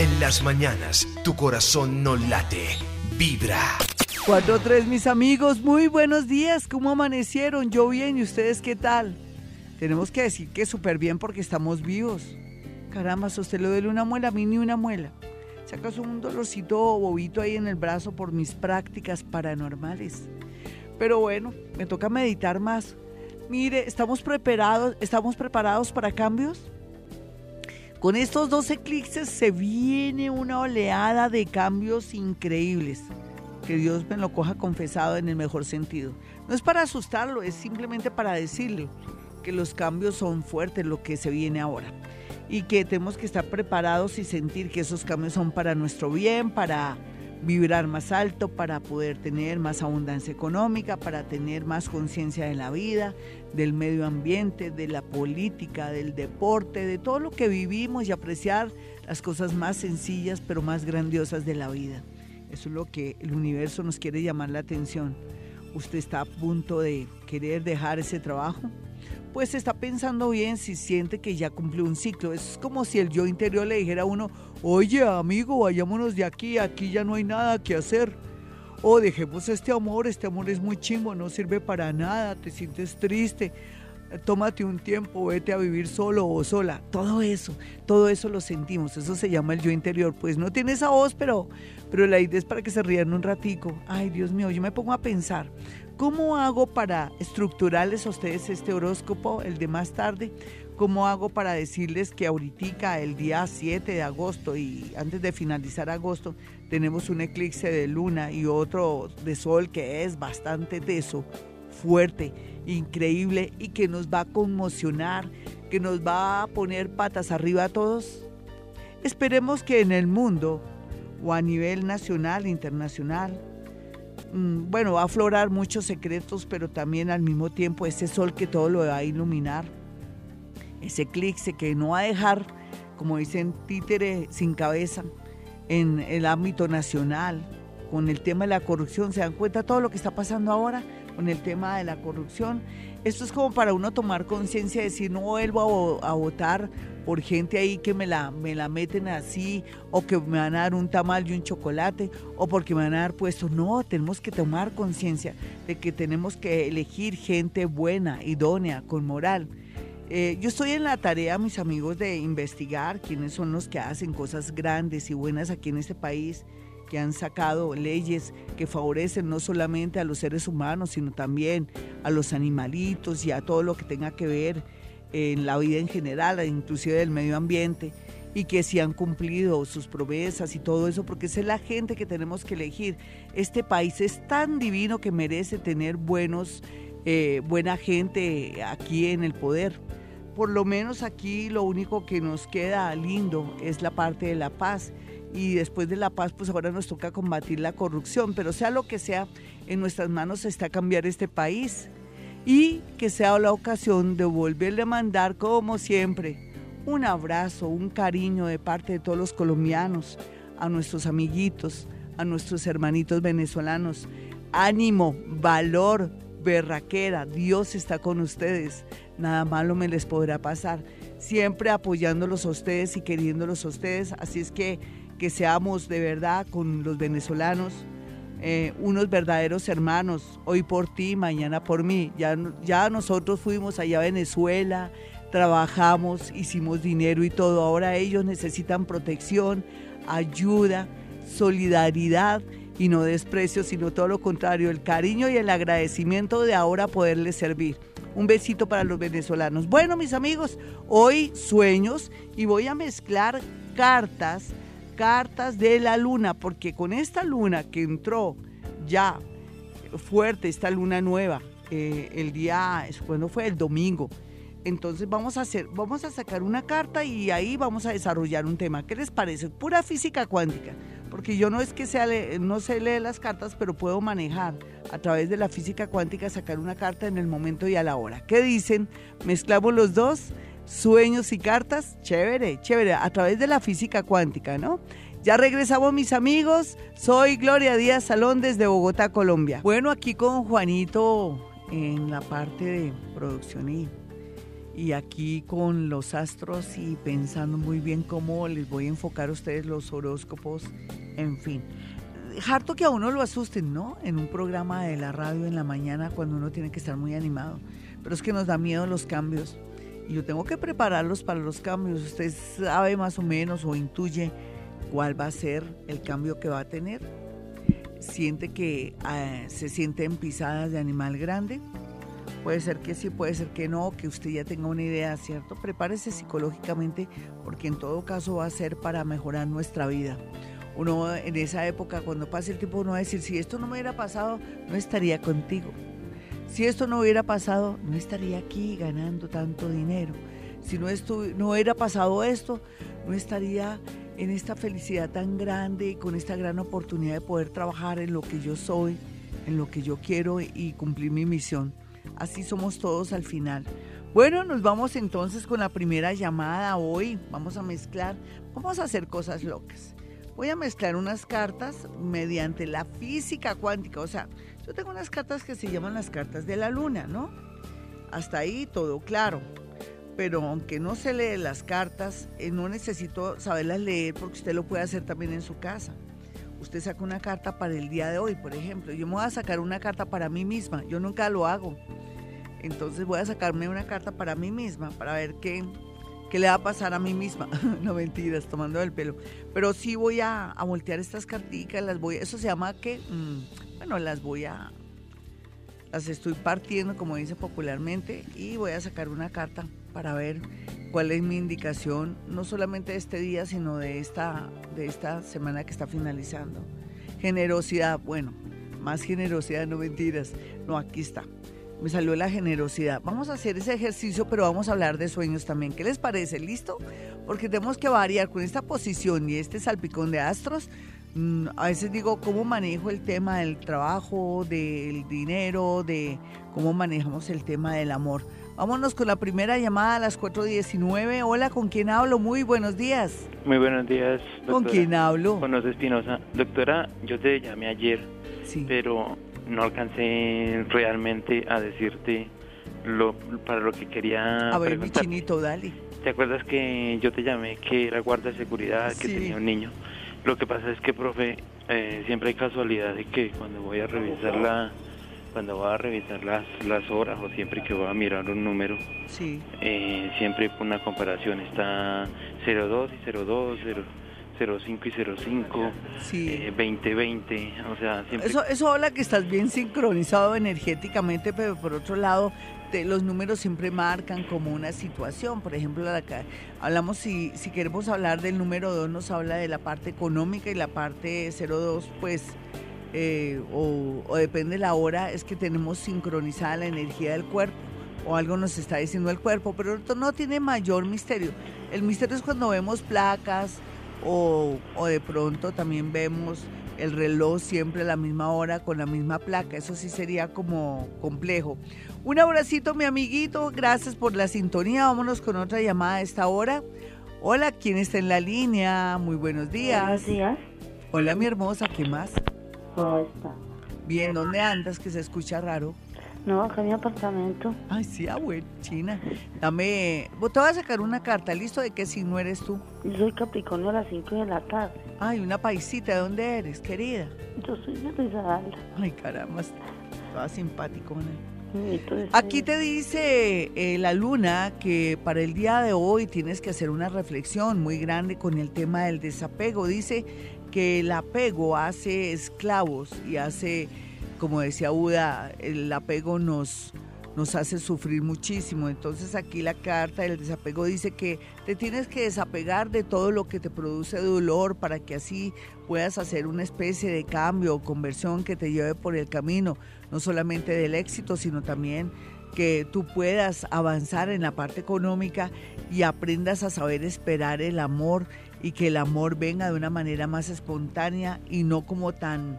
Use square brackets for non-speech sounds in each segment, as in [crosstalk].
En las mañanas, tu corazón no late, vibra. 4-3, mis amigos, muy buenos días. ¿Cómo amanecieron? Yo bien, ¿y ustedes qué tal? Tenemos que decir que súper bien porque estamos vivos. Caramba, a usted le duele una muela, a mí ni una muela. Si acaso un dolorcito bobito ahí en el brazo por mis prácticas paranormales. Pero bueno, me toca meditar más. Mire, ¿estamos preparados, ¿estamos preparados para cambios? Con estos dos eclipses se viene una oleada de cambios increíbles. Que Dios me lo coja confesado en el mejor sentido. No es para asustarlo, es simplemente para decirle que los cambios son fuertes, lo que se viene ahora y que tenemos que estar preparados y sentir que esos cambios son para nuestro bien, para vibrar más alto, para poder tener más abundancia económica, para tener más conciencia de la vida, del medio ambiente, de la política, del deporte, de todo lo que vivimos y apreciar las cosas más sencillas pero más grandiosas de la vida. Eso es lo que el universo nos quiere llamar la atención. ¿Usted está a punto de querer dejar ese trabajo? pues está pensando bien si siente que ya cumplió un ciclo. Es como si el yo interior le dijera a uno, oye amigo, vayámonos de aquí, aquí ya no hay nada que hacer. O dejemos este amor, este amor es muy chingo, no sirve para nada, te sientes triste, tómate un tiempo, vete a vivir solo o sola. Todo eso, todo eso lo sentimos, eso se llama el yo interior. Pues no tiene esa voz, pero, pero la idea es para que se rían un ratico. Ay, Dios mío, yo me pongo a pensar, ¿Cómo hago para estructurarles a ustedes este horóscopo, el de más tarde? ¿Cómo hago para decirles que ahorita, el día 7 de agosto y antes de finalizar agosto, tenemos un eclipse de luna y otro de sol que es bastante teso, fuerte, increíble y que nos va a conmocionar, que nos va a poner patas arriba a todos? Esperemos que en el mundo o a nivel nacional, internacional, bueno, va a aflorar muchos secretos, pero también al mismo tiempo ese sol que todo lo va a iluminar, ese eclipse que no va a dejar, como dicen, títere sin cabeza en el ámbito nacional, con el tema de la corrupción. ¿Se dan cuenta todo lo que está pasando ahora con el tema de la corrupción? Esto es como para uno tomar conciencia y decir, no vuelvo a, votar por gente ahí que me la, me la meten así, o que me van a dar un tamal y un chocolate, o porque me van a dar puesto. No, tenemos que tomar conciencia de que tenemos que elegir gente buena, idónea, con moral. Eh, yo estoy en la tarea, mis amigos, de investigar quiénes son los que hacen cosas grandes y buenas aquí en este país que han sacado leyes que favorecen no solamente a los seres humanos, sino también a los animalitos y a todo lo que tenga que ver en la vida en general, inclusive del medio ambiente, y que si han cumplido sus promesas y todo eso, porque es la gente que tenemos que elegir. Este país es tan divino que merece tener buenos, eh, buena gente aquí en el poder. Por lo menos aquí lo único que nos queda lindo es la parte de la paz y después de la paz, pues ahora nos toca combatir la corrupción, pero sea lo que sea, en nuestras manos está cambiar este país y que sea la ocasión de volverle a mandar, como siempre, un abrazo, un cariño de parte de todos los colombianos, a nuestros amiguitos, a nuestros hermanitos venezolanos. Ánimo, valor, berraquera, Dios está con ustedes, nada malo me les podrá pasar. Siempre apoyándolos a ustedes y queriéndolos a ustedes, así es que que seamos de verdad con los venezolanos eh, unos verdaderos hermanos, hoy por ti, mañana por mí. Ya, ya nosotros fuimos allá a Venezuela, trabajamos, hicimos dinero y todo. Ahora ellos necesitan protección, ayuda, solidaridad y no desprecio, sino todo lo contrario, el cariño y el agradecimiento de ahora poderles servir. Un besito para los venezolanos. Bueno, mis amigos, hoy sueños y voy a mezclar cartas cartas de la luna, porque con esta luna que entró ya fuerte, esta luna nueva, eh, el día, cuando fue? El domingo. Entonces vamos a hacer, vamos a sacar una carta y ahí vamos a desarrollar un tema. ¿Qué les parece? Pura física cuántica, porque yo no es que sea, no sé leer las cartas, pero puedo manejar a través de la física cuántica sacar una carta en el momento y a la hora. ¿Qué dicen? Mezclamos los dos sueños y cartas, chévere, chévere, a través de la física cuántica, ¿no? Ya regresamos mis amigos, soy Gloria Díaz Salón desde Bogotá, Colombia. Bueno, aquí con Juanito en la parte de producción y, y aquí con los astros y pensando muy bien cómo les voy a enfocar a ustedes los horóscopos, en fin. Harto que a uno lo asusten, ¿no? En un programa de la radio en la mañana cuando uno tiene que estar muy animado. Pero es que nos da miedo los cambios. Yo tengo que prepararlos para los cambios. Usted sabe más o menos o intuye cuál va a ser el cambio que va a tener. Siente que eh, se siente en pisadas de animal grande Puede ser que sí, puede ser que no, que usted ya tenga una idea, ¿cierto? Prepárese psicológicamente porque en todo caso va a ser para mejorar nuestra vida. Uno en esa época, cuando pase el tiempo, uno va a decir, si esto no me hubiera pasado, no estaría contigo. Si esto no hubiera pasado, no estaría aquí ganando tanto dinero. Si no, no hubiera pasado esto, no estaría en esta felicidad tan grande y con esta gran oportunidad de poder trabajar en lo que yo soy, en lo que yo quiero y cumplir mi misión. Así somos todos al final. Bueno, nos vamos entonces con la primera llamada hoy. Vamos a mezclar, vamos a hacer cosas locas. Voy a mezclar unas cartas mediante la física cuántica. O sea, yo tengo unas cartas que se llaman las cartas de la luna, ¿no? Hasta ahí todo claro. Pero aunque no se lee las cartas, eh, no necesito saberlas leer porque usted lo puede hacer también en su casa usted saca una carta para el día de hoy, por ejemplo. Yo me voy a sacar una carta para mí misma. Yo nunca lo hago. Entonces voy a sacarme una carta para mí misma, para ver qué, qué le va a pasar a mí misma. [laughs] no mentiras, tomando el pelo. Pero sí voy a, voltear estas carticas, las voy, eso se llama que, mm, bueno, las voy a, las estoy partiendo, como dice popularmente, y voy a sacar una carta para ver cuál es mi indicación, no solamente de este día, sino de esta, de esta semana que está finalizando. Generosidad, bueno, más generosidad, no mentiras. No, aquí está. Me salió la generosidad. Vamos a hacer ese ejercicio, pero vamos a hablar de sueños también. ¿Qué les parece? ¿Listo? Porque tenemos que variar con esta posición y este salpicón de astros. Mm, a veces digo cómo manejo el tema del trabajo, del dinero, de cómo manejamos el tema del amor. Vámonos con la primera llamada a las 4.19. Hola, ¿con quién hablo? Muy buenos días. Muy buenos días. Doctora. ¿Con quién hablo? Con Espinosa. Doctora, yo te llamé ayer, sí. pero no alcancé realmente a decirte lo para lo que quería A ver, mi chinito, dale. ¿Te acuerdas que yo te llamé que era guardia de seguridad, que tenía un niño? Lo que pasa es que, profe, eh, siempre hay casualidad de que cuando voy a revisar la cuando voy a revisar las, las horas o siempre que voy a mirar un número, sí. eh, siempre una comparación está 02 y 02, 05 y 05, sí. 2020, eh, o sea, siempre... Eso, eso habla que estás bien sincronizado energéticamente, pero por otro lado, los números siempre marcan como una situación. Por ejemplo, acá hablamos, si, si queremos hablar del número 2, nos habla de la parte económica y la parte 02, pues eh, o, depende de la hora, es que tenemos sincronizada la energía del cuerpo o algo nos está diciendo el cuerpo, pero esto no tiene mayor misterio. El misterio es cuando vemos placas o, o de pronto también vemos el reloj siempre a la misma hora con la misma placa. Eso sí sería como complejo. Un abracito, mi amiguito. Gracias por la sintonía. Vámonos con otra llamada a esta hora. Hola, ¿quién está en la línea? Muy buenos días. Buenos días. Hola, mi hermosa. ¿Qué más? ¿Cómo está? Bien, ¿dónde andas? Que se escucha raro. No, acá en mi apartamento. Ay, sí, abuelo, China. Dame, te voy a sacar una carta, ¿listo? ¿De qué no eres tú? Yo soy Capricornio a las 5 de la tarde. Ay, una paisita, ¿de dónde eres, querida? Yo soy de Risaralda. Ay, caramba, toda simpaticona. Aquí te dice eh, la luna que para el día de hoy tienes que hacer una reflexión muy grande con el tema del desapego. Dice que el apego hace esclavos y hace, como decía Uda, el apego nos, nos hace sufrir muchísimo. Entonces aquí la carta del desapego dice que te tienes que desapegar de todo lo que te produce dolor para que así puedas hacer una especie de cambio o conversión que te lleve por el camino, no solamente del éxito, sino también que tú puedas avanzar en la parte económica y aprendas a saber esperar el amor y que el amor venga de una manera más espontánea y no como tan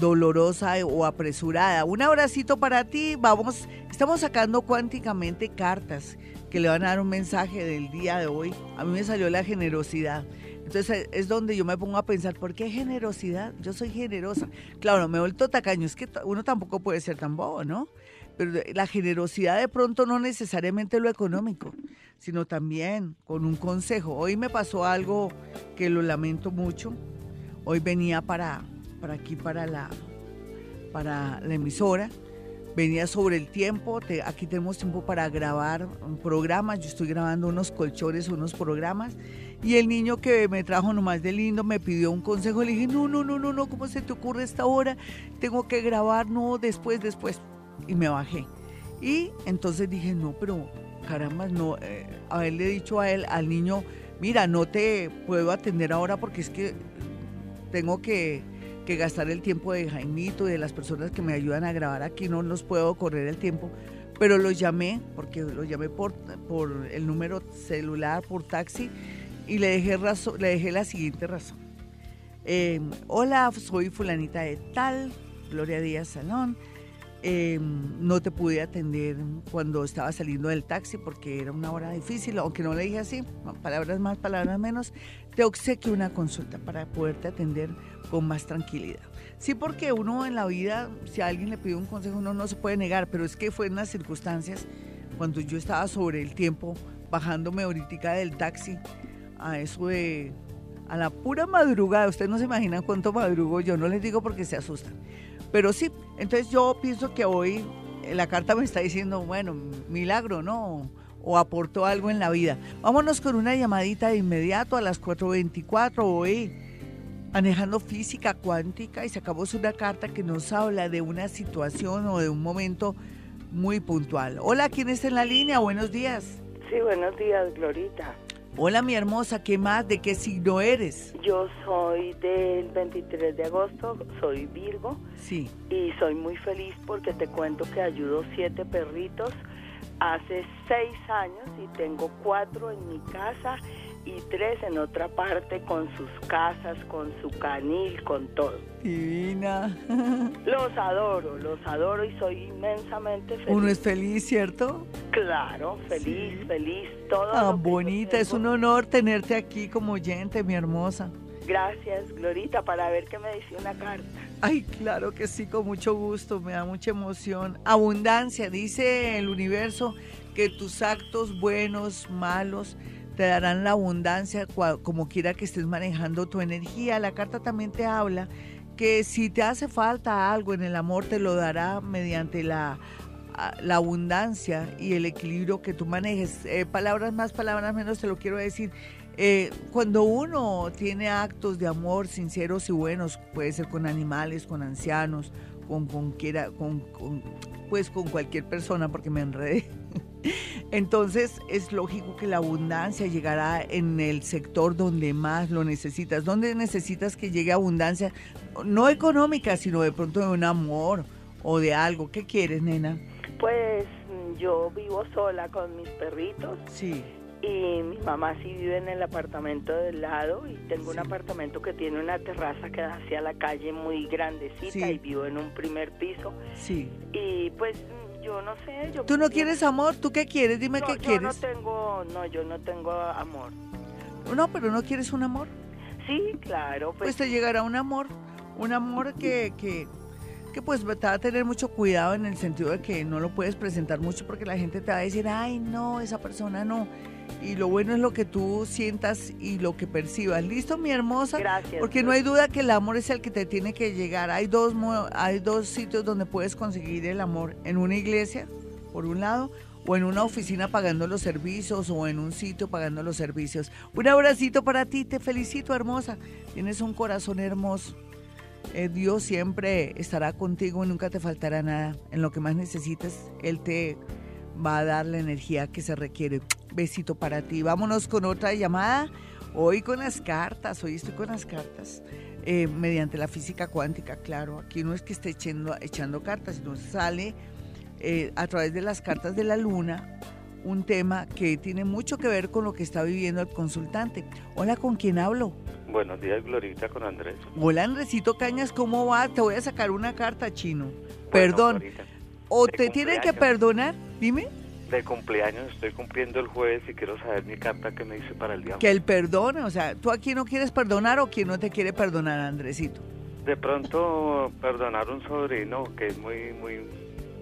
dolorosa o apresurada. Un abracito para ti. Vamos, estamos sacando cuánticamente cartas que le van a dar un mensaje del día de hoy. A mí me salió la generosidad. Entonces es donde yo me pongo a pensar, ¿por qué generosidad? Yo soy generosa. Claro, me he vuelto tacaño, es que uno tampoco puede ser tan bobo, ¿no? pero la generosidad de pronto no necesariamente lo económico, sino también con un consejo. Hoy me pasó algo que lo lamento mucho. Hoy venía para, para aquí, para la, para la emisora. Venía sobre el tiempo, aquí tenemos tiempo para grabar programas, yo estoy grabando unos colchones, unos programas, y el niño que me trajo nomás de lindo me pidió un consejo, le dije, no, no, no, no, no, ¿cómo se te ocurre esta hora? Tengo que grabar, no, después, después y me bajé. Y entonces dije, no, pero caramba, no, eh, haberle dicho a él, al niño, mira, no te puedo atender ahora porque es que tengo que, que gastar el tiempo de Jaimito y de las personas que me ayudan a grabar aquí, no los puedo correr el tiempo. Pero los llamé, porque los llamé por, por el número celular, por taxi, y le dejé, le dejé la siguiente razón. Em, hola, soy fulanita de tal, Gloria Díaz Salón Em, no te pude atender cuando estaba saliendo del taxi porque era una hora difícil, aunque no le dije así, palabras más, palabras menos, te obsequio una consulta para poderte atender con más tranquilidad. Sí, porque uno en la vida, si alguien le pide un consejo, uno no se puede negar, pero es que fue en las circunstancias cuando yo estaba sobre el tiempo, bajándome ahorita del taxi, a eso de, a la pura madrugada, ustedes no se imaginan cuánto madrugo yo, no les digo porque se asustan pero sí, entonces yo pienso que hoy eh, la carta me está diciendo, bueno, milagro, ¿no? O aportó algo en la vida. Vámonos con una llamadita de inmediato a las 4.24 hoy, manejando física cuántica y sacamos una carta que nos habla de una situación o de un momento muy puntual. Hola, ¿quién está en la línea? Buenos días. Sí, buenos días, Glorita. Hola mi hermosa, ¿qué más? ¿De qué signo eres? Yo soy del 23 de agosto, soy Virgo. Sí. Y soy muy feliz porque te cuento que ayudo siete perritos hace seis años y tengo cuatro en mi casa y tres en otra parte con sus casas, con su canil, con todo. Divina. [laughs] Los adoro, los adoro y soy inmensamente feliz. Uno es feliz, ¿cierto? Claro, feliz, feliz, todo. Ah, bonita, es un honor tenerte aquí como oyente, mi hermosa. Gracias, Glorita, para ver qué me dice una carta. Ay, claro que sí, con mucho gusto, me da mucha emoción. Abundancia, dice el universo que tus actos buenos, malos, te darán la abundancia como quiera que estés manejando tu energía. La carta también te habla que si te hace falta algo en el amor, te lo dará mediante la, la abundancia y el equilibrio que tú manejes. Eh, palabras más, palabras menos, te lo quiero decir. Eh, cuando uno tiene actos de amor sinceros y buenos, puede ser con animales, con ancianos, con, con, con pues con cualquier persona, porque me enredé. [laughs] Entonces es lógico que la abundancia llegará en el sector donde más lo necesitas. ¿Dónde necesitas que llegue abundancia? No económica, sino de pronto de un amor o de algo. ¿Qué quieres, nena? Pues yo vivo sola con mis perritos. Sí. Y mi mamá sí vive en el apartamento del lado y tengo un apartamento que tiene una terraza que da hacia la calle muy grandecita y vivo en un primer piso. Sí. Y pues yo no sé. Yo ¿Tú no quieres amor? ¿Tú qué quieres? Dime qué quieres. No, tengo, no, yo no tengo amor. No, pero ¿no quieres un amor? Sí, claro. Pues, pues te llegará un amor, un amor que, que, que pues te va a tener mucho cuidado en el sentido de que no lo puedes presentar mucho porque la gente te va a decir, ay, no, esa persona no y lo bueno es lo que tú sientas y lo que percibas. ¿Listo, mi hermosa? Gracias. Porque no hay duda que el amor es el que te tiene que llegar. Hay dos, hay dos sitios donde puedes conseguir el amor. En una iglesia, por un lado, o en una oficina pagando los servicios, o en un sitio pagando los servicios. Un abracito para ti, te felicito, hermosa. Tienes un corazón hermoso. Eh, Dios siempre estará contigo y nunca te faltará nada. En lo que más necesites, Él te va a dar la energía que se requiere. Besito para ti. Vámonos con otra llamada. Hoy con las cartas, hoy estoy con las cartas. Eh, mediante la física cuántica, claro. Aquí no es que esté echando, echando cartas, sino sale eh, a través de las cartas de la luna un tema que tiene mucho que ver con lo que está viviendo el consultante. Hola, ¿con quién hablo? Buenos días, Glorita, con Andrés. Hola, Andresito Cañas, ¿cómo va? Te voy a sacar una carta, chino. Perdón. ¿O te tienen que perdonar? Dime de cumpleaños, estoy cumpliendo el jueves y quiero saber mi carta que me dice para el día. Que él perdone, o sea, ¿tú aquí no quieres perdonar o quién no te quiere perdonar, Andresito? De pronto perdonar un sobrino que es muy, muy,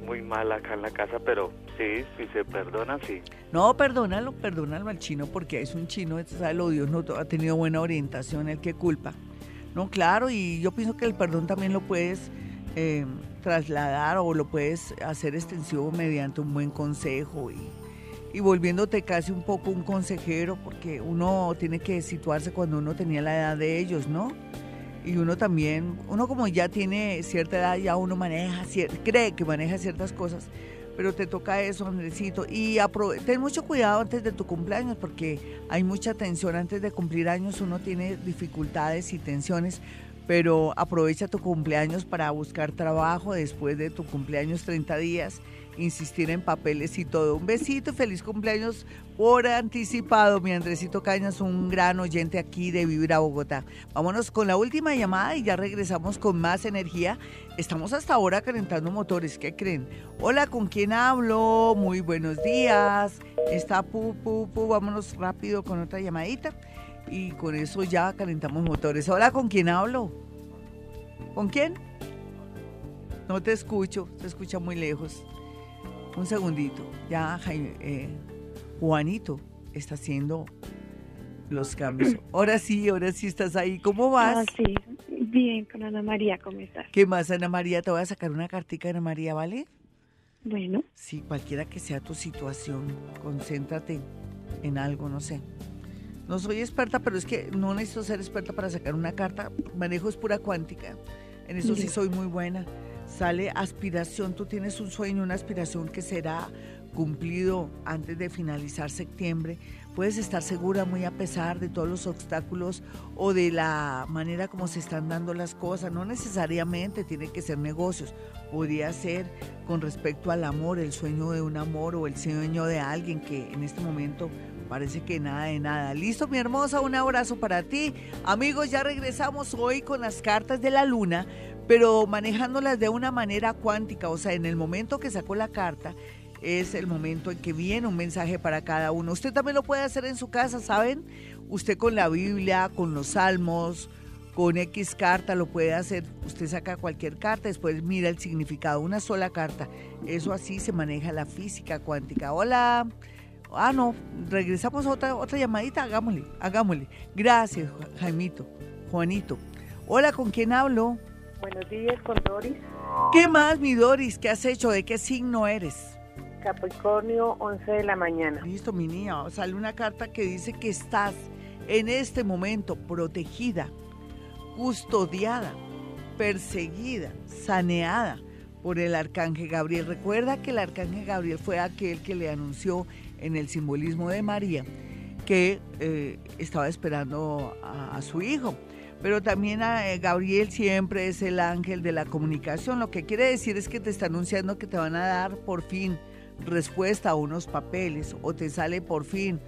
muy mal acá en la casa, pero sí, si se perdona, sí. No, perdónalo, perdónalo al chino porque es un chino, sabe lo Dios no ha tenido buena orientación, el que culpa. No, claro, y yo pienso que el perdón también lo puedes eh, trasladar o lo puedes hacer extensivo mediante un buen consejo y, y volviéndote casi un poco un consejero, porque uno tiene que situarse cuando uno tenía la edad de ellos, ¿no? Y uno también, uno como ya tiene cierta edad, ya uno maneja, cree que maneja ciertas cosas, pero te toca eso, Andresito. Y ten mucho cuidado antes de tu cumpleaños, porque hay mucha tensión antes de cumplir años, uno tiene dificultades y tensiones, pero aprovecha tu cumpleaños para buscar trabajo después de tu cumpleaños 30 días insistir en papeles y todo. Un besito feliz cumpleaños por anticipado, mi Andresito Cañas, un gran oyente aquí de Vivir a Bogotá. Vámonos con la última llamada y ya regresamos con más energía. Estamos hasta ahora calentando motores, ¿qué creen? Hola, ¿con quién hablo? Muy buenos días. Está Pu, Pu, Pu, vámonos rápido con otra llamadita y con eso ya calentamos motores. Hola, ¿con quién hablo? ¿Con quién? No te escucho, se escucha muy lejos. Un segundito, ya eh, Juanito está haciendo los cambios. [clears throat] Ahora sí, ahora sí estás ahí. ¿Cómo vas? Ah, sí, bien, con Ana María, ¿cómo estás? ¿Qué más, Ana María? Te voy a sacar una cartica, Ana María, ¿vale? Bueno. Sí, cualquiera que sea tu situación, concéntrate en algo, no sé. No soy experta, pero es que no necesito ser experta para sacar una carta. Manejo es pura cuántica. En eso sí soy muy buena sale aspiración, tú tienes un sueño, una aspiración que será cumplido antes de finalizar septiembre, puedes estar segura muy a pesar de todos los obstáculos o de la manera como se están dando las cosas. No necesariamente tiene que ser negocios, podría ser con respecto al amor, el sueño de un amor o el sueño de alguien que en este momento parece que nada de nada. Listo, mi hermosa, un abrazo para ti. Amigos, ya regresamos hoy con las cartas de la luna pero manejándolas de una manera cuántica, o sea, en el momento que sacó la carta, es el momento en que viene un mensaje para cada uno. Usted también lo puede hacer en su casa, ¿saben? Usted con la Biblia, con los salmos, con X carta lo puede hacer. Usted saca cualquier carta, después mira el significado, una sola carta. Eso así se maneja la física cuántica. Hola. Ah, no, regresamos a otra, otra llamadita, hagámosle, hagámosle. Gracias, Jaimito, Juanito. Hola, ¿con quién hablo? Buenos días, con Doris. ¿Qué más, mi Doris? ¿Qué has hecho? ¿De qué signo eres? Capricornio, 11 de la mañana. Listo, mi niña. Sale una carta que dice que estás en este momento protegida, custodiada, perseguida, saneada por el arcángel Gabriel. Recuerda que el arcángel Gabriel fue aquel que le anunció en el simbolismo de María que eh, estaba esperando a su hijo pero también a eh, Gabriel siempre es el ángel de la comunicación. Lo que quiere decir es que te está anunciando que te van a dar por fin respuesta a unos papeles o te sale por fin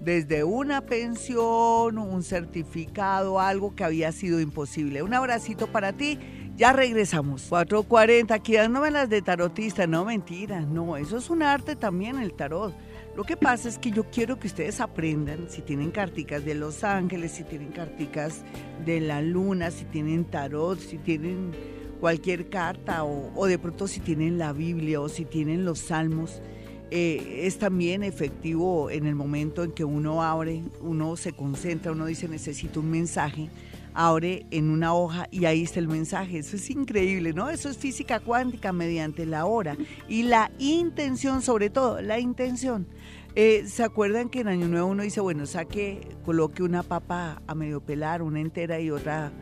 desde una pensión, un certificado, algo que había sido imposible. Un abracito para ti. Ya regresamos. 4.40, aquí dándome las de tarotista. No, mentira. No, eso es un arte también, el tarot. Lo que pasa es que yo quiero que ustedes aprendan, si tienen carticas de los ángeles, si tienen carticas de la luna, si tienen tarot, si tienen cualquier carta o, de pronto si tienen la Biblia o si tienen los salmos, eh, es también efectivo en el momento en que uno abre, uno se concentra, uno dice necesito un mensaje, abre en una hoja y ahí está el mensaje. Eso es increíble, ¿no? Eso es física cuántica mediante la hora y la intención, sobre todo, la intención. Eh, ¿Se acuerdan que en Año Nuevo uno dice, bueno, saque, coloque una papa a medio pelar, una entera y otra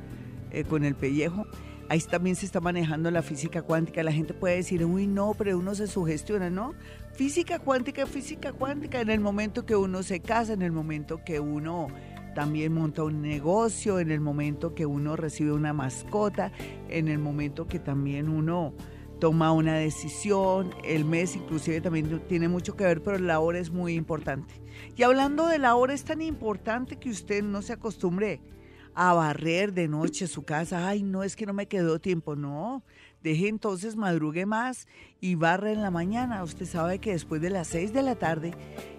eh, con el pellejo? Ahí también se está manejando la física cuántica. La gente puede decir, uy, no, pero uno se sugestiona, ¿no? Física cuántica, física cuántica, en el momento que uno se casa, en el momento que uno también monta un negocio, en el momento que uno recibe una mascota, en el momento que también uno toma una decisión, el mes inclusive también tiene mucho que ver, pero la hora es muy importante. Y hablando de la hora, es tan importante que usted no se acostumbre a barrer de noche su casa. Ay, no, es que no me quedó tiempo. No, deje entonces, madrugue más y barre en la mañana. Usted sabe que después de las 6 de la tarde,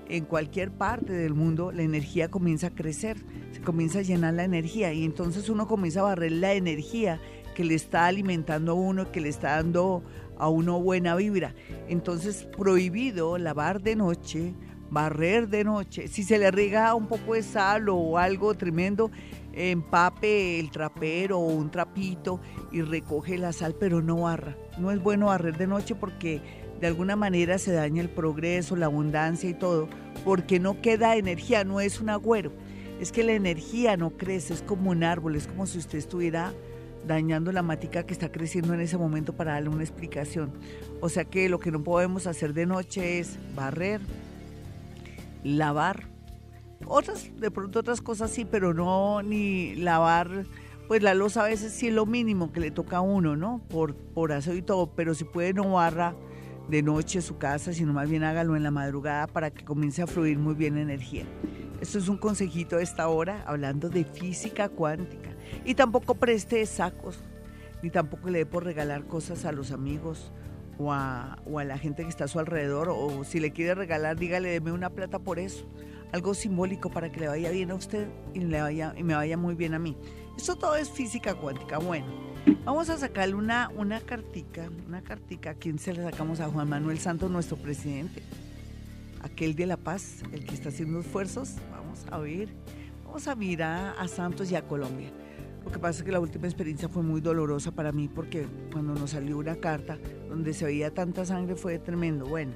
en cualquier parte del mundo, la energía comienza a crecer, se comienza a llenar la energía y entonces uno comienza a barrer la energía que le está alimentando a uno, que le está dando a uno buena vibra. Entonces, prohibido lavar de noche, barrer de noche. Si se le riega un poco de sal o algo tremendo, empape el trapero o un trapito y recoge la sal, pero no barra. No es bueno barrer de noche porque de alguna manera se daña el progreso, la abundancia y todo, porque no queda energía, no es un agüero. Es que la energía no crece, es como un árbol, es como si usted estuviera dañando la matica que está creciendo en ese momento para darle una explicación. O sea que lo que no podemos hacer de noche es barrer, lavar, otras, de pronto otras cosas sí, pero no ni lavar, pues la losa a veces sí es lo mínimo que le toca a uno, ¿no? Por, por aseo y todo, pero si puede no barra de noche su casa, sino más bien hágalo en la madrugada para que comience a fluir muy bien energía. Esto es un consejito de esta hora hablando de física cuántica. Y tampoco preste sacos, ni tampoco le dé por regalar cosas a los amigos o a, o a la gente que está a su alrededor. O si le quiere regalar, dígale, deme una plata por eso. Algo simbólico para que le vaya bien a usted y, le vaya, y me vaya muy bien a mí. Esto todo es física cuántica. Bueno, vamos a sacarle una, una cartica, una cartica. ¿A quién se le sacamos? A Juan Manuel Santos, nuestro presidente. Aquel de la paz, el que está haciendo esfuerzos. Vamos a ver. Vamos a mirar a Santos y a Colombia. Lo que pasa es que la última experiencia fue muy dolorosa para mí porque cuando nos salió una carta donde se veía tanta sangre fue tremendo. Bueno,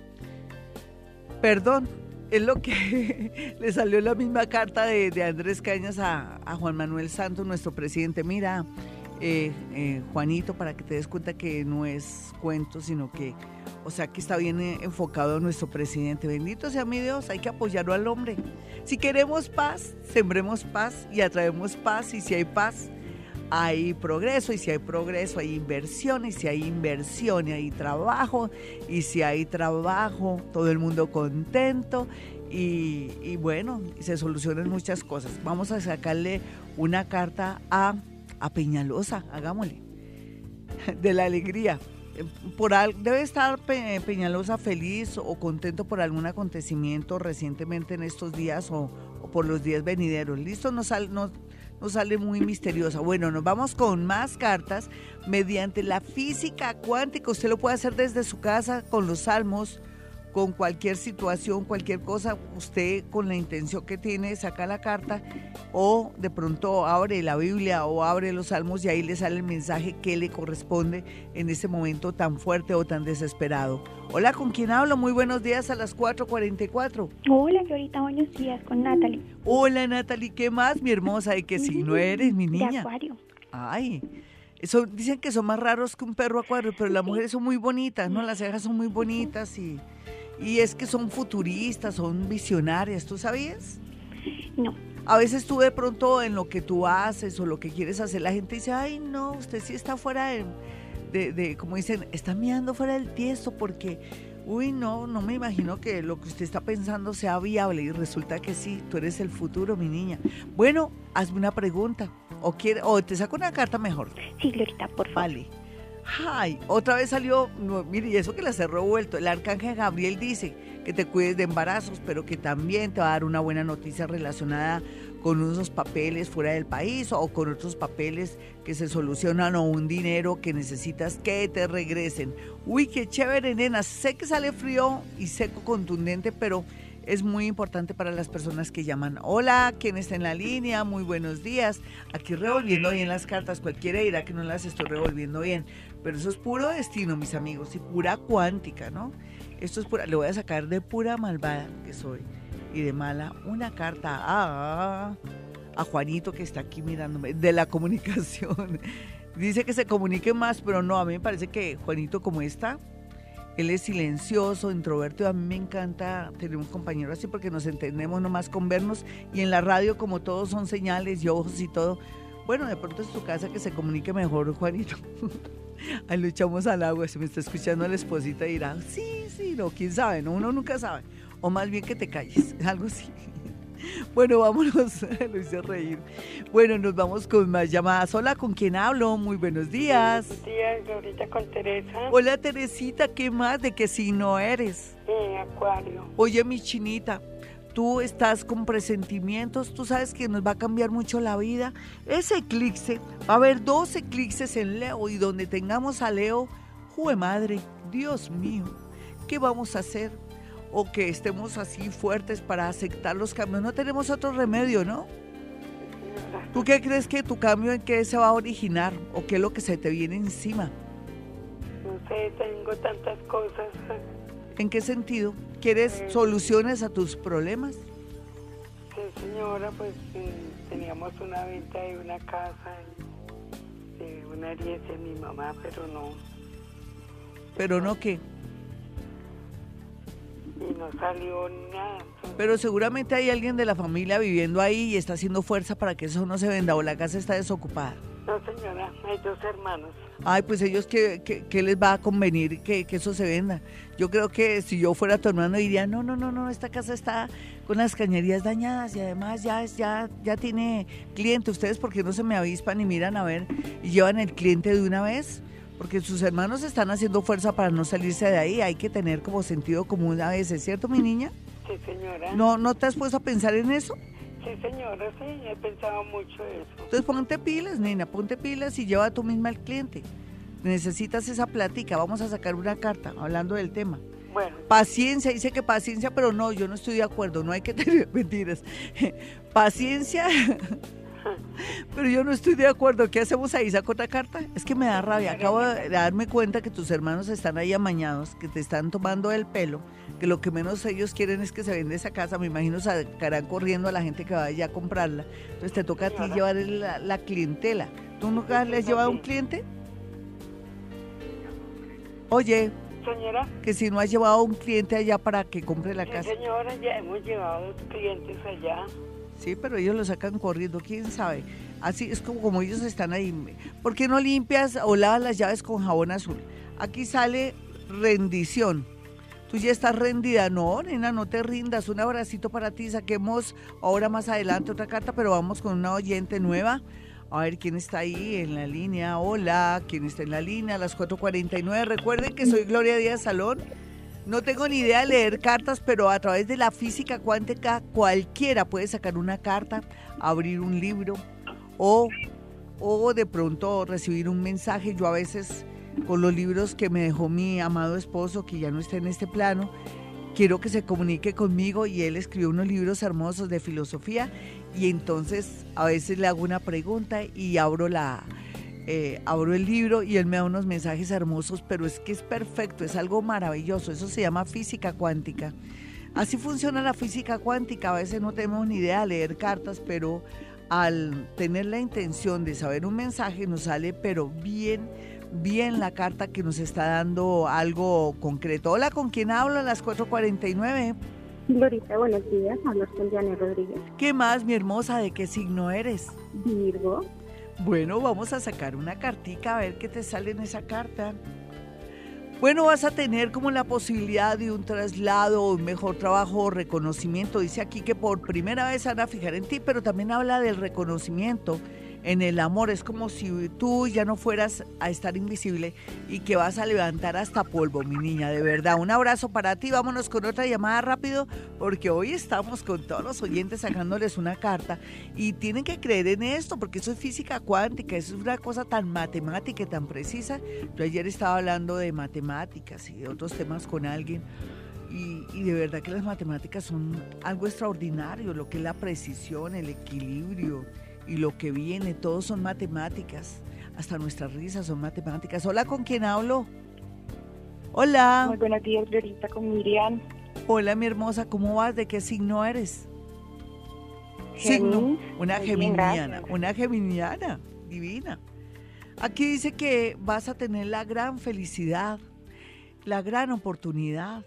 perdón, es lo que [laughs] le salió la misma carta de, Andrés Cañas a, Juan Manuel Santos, nuestro presidente. Mira, eh, eh, Juanito, para que te des cuenta que no es cuento, sino que, o sea, que está bien eh, enfocado nuestro presidente. Bendito sea mi Dios, hay que apoyarlo al hombre. Si queremos paz, sembremos paz y atraemos paz. Y si hay paz, hay progreso y si hay progreso hay inversión y si hay inversión y hay trabajo y si hay trabajo todo el mundo contento y, bueno, se solucionan muchas cosas. Vamos a sacarle una carta a, a Peñalosa, hagámosle, [laughs] de la alegría. Por debe estar Peñalosa feliz o contento por algún acontecimiento recientemente en estos días o, por los días venideros. Listo, no, sal, no, nos sale muy misteriosa. Bueno, nos vamos con más cartas mediante la física cuántica. Usted lo puede hacer desde su casa con los salmos, con cualquier situación, cualquier cosa, usted con la intención que tiene saca la carta o de pronto abre la Biblia o abre los salmos y ahí le sale el mensaje que le corresponde en ese momento tan fuerte o tan desesperado. Hola, ¿con quién hablo? Muy buenos días a las 4.44. Hola, ahorita buenos días con Natalie. Hola, Natalie, ¿qué más, mi hermosa? ¿Y qué no [laughs] eres, mi niña? De acuario. Ay, dicen que son más raros que un perro acuario, pero las mujeres son muy bonitas, ¿no? Las cejas son muy bonitas y y es que son futuristas, son visionarias, ¿tú sabías? No. A veces tú de pronto en lo que tú haces o lo que quieres hacer, la gente dice, ay no, usted sí está fuera de, de, como dicen, está mirando fuera del tiesto porque, uy no, no me imagino que lo que usted está pensando sea viable y resulta que sí, tú eres el futuro, mi niña. Bueno, hazme una pregunta o, quiere, o te saco una carta mejor. Sí, Glorita, por favor. Vale. Ay, otra vez salió, mire, y eso que las he revuelto. El arcángel Gabriel dice que te cuides de embarazos, pero que también te va a dar una buena noticia relacionada con unos papeles fuera del país o con otros papeles que se solucionan o un dinero que necesitas que te regresen. Uy, qué chévere, nena. Sé que sale frío y seco, contundente, pero es muy importante para las personas que llaman. Hola, ¿quién está en la línea? Muy buenos días. Aquí revolviendo bien las cartas. Cualquiera dirá que no las estoy revolviendo bien. Pero eso es puro destino, mis amigos, y pura cuántica, ¿no? Esto es pura, le voy a sacar de pura malvada que soy y de mala una carta a, a Juanito que está aquí mirándome, de la [laughs] comunicación. Dice que se comunique más, pero no, a mí me parece que Juanito como está, él es silencioso, introvertido. A mí me encanta tener un compañero así porque nos entendemos nomás con vernos y en la radio como todos son señales y ojos y todo. Bueno, de pronto es tu casa que se comunique mejor, Juanito. [laughs] [laughs] Ahí lo echamos al agua. Si me está escuchando la esposita dirá, sí, sí, no, quién sabe, no, uno nunca sabe. O más bien que te calles, [laughs] algo así. Bueno, vámonos, [laughs] lo hice reír. Bueno, nos vamos con más llamadas. Hola, ¿con quién hablo? Muy buenos días. Buenos días, ahorita con Teresa. Hola, Teresita, ¿qué más? ¿De qué signo eres? Eh, acuario. Oye, mi chinita, tú estás con presentimientos, tú sabes que nos va a cambiar mucho la vida. Ese eclipse, va a haber dos eclipses en Leo y donde tengamos a Leo ¡Jue madre! Dios mío, ¿qué vamos a hacer? O que estemos así fuertes para aceptar los cambios. No tenemos otro remedio, ¿no? ¿Tú qué crees que tu cambio en qué se va a originar? ¿O qué es lo que se te viene encima? No sé, tengo tantas cosas. ¿En qué sentido? ¿Quieres soluciones a tus problemas? Sí, señora, pues eh, teníamos una venta de una casa, de una herencia de mi mamá, pero no. Pero no qué. Y no salió nada. Pero seguramente hay alguien de la familia viviendo ahí y está haciendo fuerza para que eso no se venda o la casa está desocupada. No, señora, hay dos hermanos. Ay, pues ellos, ¿qué, qué, qué les va a convenir que, que, eso se venda? Yo creo que si yo fuera tu hermano diría, no, no, no, no, esta casa está con las cañerías dañadas y además ya, es, ya, ya tiene cliente. ¿Ustedes por qué no se me avispan y miran a ver y llevan el cliente de una vez? Porque sus hermanos están haciendo fuerza para no salirse de ahí. Hay que tener como sentido común a veces, ¿cierto, mi niña? Sí, señora. ¿No, ¿No te has puesto a pensar en eso? Sí, señora, sí, he pensado mucho eso. Entonces ponte pilas, nena, ponte pilas y lleva tú misma al cliente. Necesitas esa plática, vamos a sacar una carta hablando del tema. Bueno. Paciencia, dice que paciencia, pero no, yo no estoy de acuerdo, no hay que [laughs] tener mentiras. paciencia, [laughs] pero yo no estoy de acuerdo. ¿Qué hacemos ahí? ¿Saco otra carta? Es que me da rabia. Acabo de darme cuenta que tus hermanos están ahí amañados, que te están tomando el pelo, que lo que menos ellos quieren es que se venda esa casa. Me imagino sacarán corriendo a la gente que vaya a comprarla. Entonces te toca a ti llevar la, la clientela. ¿Tú nunca le has llevado un cliente? Oye. Señora. Que si no has llevado un cliente allá para que compre la sí, casa. Señora, ya hemos llevado clientes allá. Sí, pero ellos lo sacan corriendo, quién sabe. Así es como, como ellos están ahí. ¿Por qué no limpias o lavas las llaves con jabón azul? Aquí sale rendición. Tú ya estás rendida. No, nena, no te rindas. Un abracito para ti. Saquemos ahora más adelante otra carta, pero vamos con una oyente nueva. A ver quién está ahí en la línea. Hola, quién está en la línea a las 4:49. Recuerden que soy Gloria Díaz Salón. No tengo ni idea de leer cartas, pero a través de la física cuántica cualquiera puede sacar una carta, abrir un libro o, o de pronto recibir un mensaje. Yo a veces con los libros que me dejó mi amado esposo, que ya no está en este plano, quiero que se comunique conmigo y él escribió unos libros hermosos de filosofía y entonces a veces le hago una pregunta y abro la... Eh, abro el libro y él me da unos mensajes hermosos, pero es que es perfecto, es algo maravilloso, eso se llama física cuántica. Así funciona la física cuántica, a veces no tenemos ni idea de leer cartas, pero al tener la intención de saber un mensaje nos sale, pero bien, bien la carta que nos está dando algo concreto. Hola, ¿con quién hablo a las 4.49? Glorita, buenos días. Hablas con Janet Rodríguez. ¿Qué más, mi hermosa? ¿De qué signo eres? Virgo. Bueno, vamos a sacar una cartica a ver qué te sale en esa carta. Bueno, vas a tener como la posibilidad de un traslado, un mejor trabajo o reconocimiento. Dice aquí que por primera vez van a fijar en ti, pero también habla del reconocimiento en el amor. Es como si tú ya no fueras a estar invisible y que vas a levantar hasta polvo, mi niña, de verdad. Un abrazo para ti. Vámonos con otra llamada rápido, porque hoy estamos con todos los oyentes sacándoles una carta y tienen que creer en esto, porque eso es física cuántica, eso es una cosa tan matemática y tan precisa. Yo ayer estaba hablando de matemáticas y de otros temas con alguien. Y, y, de verdad que las matemáticas son algo extraordinario, lo que es la precisión, el equilibrio, y lo que viene, todos son matemáticas. Hasta nuestras risas son matemáticas. Hola, ¿con quién hablo? Hola. Muy buenos días, Glorita, con Miriam. Hola, mi hermosa, ¿cómo vas? ¿De qué signo eres? Signo, una geminiana, una geminiana, divina. Aquí dice que vas a tener la gran felicidad, la gran oportunidad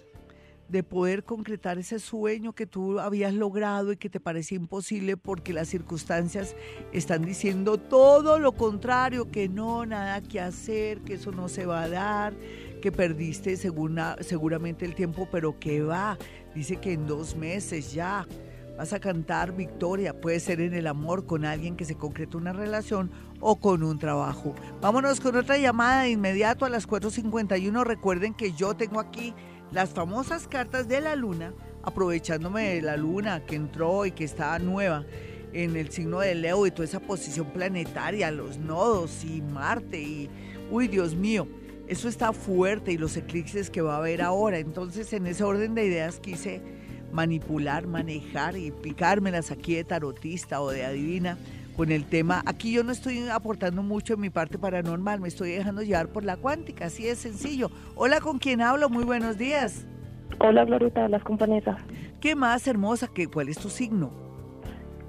de poder concretar ese sueño que tú habías logrado y que te parecía imposible porque las circunstancias están diciendo todo lo contrario, que no, nada que hacer, que eso no se va a dar, que perdiste seguramente el tiempo, pero que va. Dice que en dos meses ya vas a cantar victoria, puede ser en el amor con alguien que se concreta una relación o con un trabajo. Vámonos con otra llamada de inmediato a las 4.51. Recuerden que yo tengo aquí las famosas cartas de la luna, aprovechándome de la luna que entró y que está nueva en el signo de Leo y toda esa posición planetaria, los nodos y Marte y, uy Dios mío, Eso está fuerte y los eclipses que va a haber ahora. Entonces, en ese orden de ideas quise manipular, manejar y picármelas aquí de tarotista o de adivina con el tema. Aquí yo no estoy aportando mucho en mi parte paranormal, me estoy dejando llevar por la cuántica, así es sencillo. Hola, ¿con quién hablo? Muy buenos días. Hola, Glorita, con Vanessa. ¿Qué más hermosa que cuál es tu signo?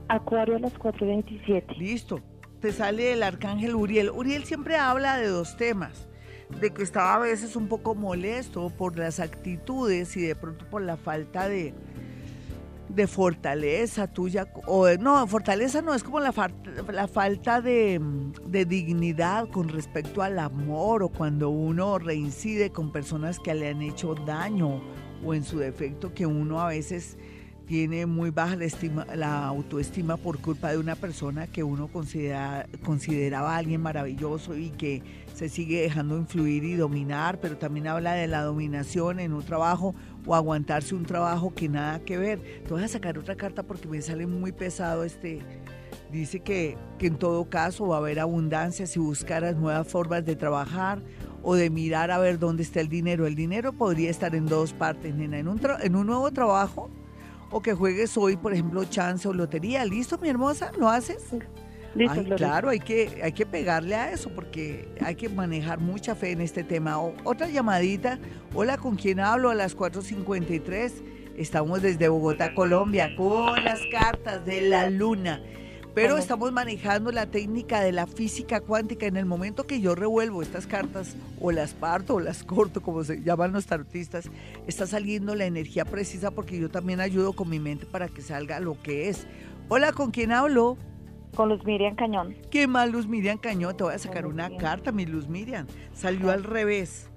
Acuario a las 4.27. Listo. Te sale el arcángel Uriel. Uriel siempre habla de dos temas. De que estaba a veces un poco molesto por las actitudes y de pronto por la falta de, de fortaleza tuya, o no, fortaleza no, es como la, la falta de, de, dignidad con respecto al amor o cuando uno reincide con personas que le han hecho daño o en su defecto que uno a veces tiene muy baja la, estima, la autoestima por culpa de una persona que uno considera, consideraba alguien maravilloso y que se sigue dejando influir y dominar, pero también habla de la dominación en un trabajo o aguantarse un trabajo que nada que ver. Te voy a sacar otra carta porque me sale muy pesado este. Dice que, que en todo caso va a haber abundancia si buscaras nuevas formas de trabajar o de mirar a ver dónde está el dinero. El dinero podría estar en dos partes, nena. En un, en un nuevo trabajo o que juegues hoy, por ejemplo, chance o lotería. ¿Listo, mi hermosa? ¿Lo haces? Listo, Ay, claro, hay que, hay que pegarle a eso porque hay que manejar mucha fe en este tema. O, otra llamadita. Hola, ¿con quién hablo? A las 4.53. Estamos desde Bogotá, Colombia, con las cartas de la luna. Pero estamos manejando la técnica de la física cuántica. En el momento que yo revuelvo estas cartas, o las parto, o las [laughs] corto, como se llaman los tarotistas, está saliendo la energía precisa porque yo también ayudo con mi mente para que salga lo que es. Hola, ¿con quién hablo? Con Luz Miriam Cañón. ¿Qué mal, Luz Miriam Cañón? Te voy a sacar una carta, mi Luz Miriam. Salió al revés.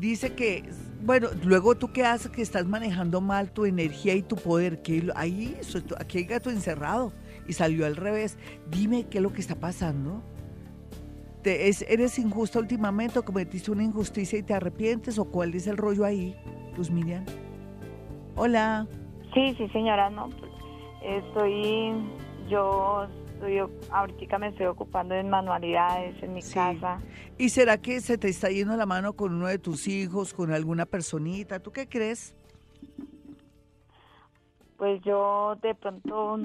Dice que, bueno, luego tú qué haces que estás manejando mal tu energía y tu poder, que ahí, aquí hay gato encerrado y salió al revés. Dime qué es lo que está pasando. ¿Te, es, ¿Eres injusta últimamente o cometiste una injusticia y te arrepientes o cuál es el rollo ahí, Luz Miriam? Hola. Sí, sí, señora, no, pues, estoy, yo estoy, ahorita me estoy ocupando en manualidades en mi sí. casa. ¿Y será que se te está yendo la mano con uno de tus hijos, con alguna personita? ¿Tú qué crees? Pues yo de pronto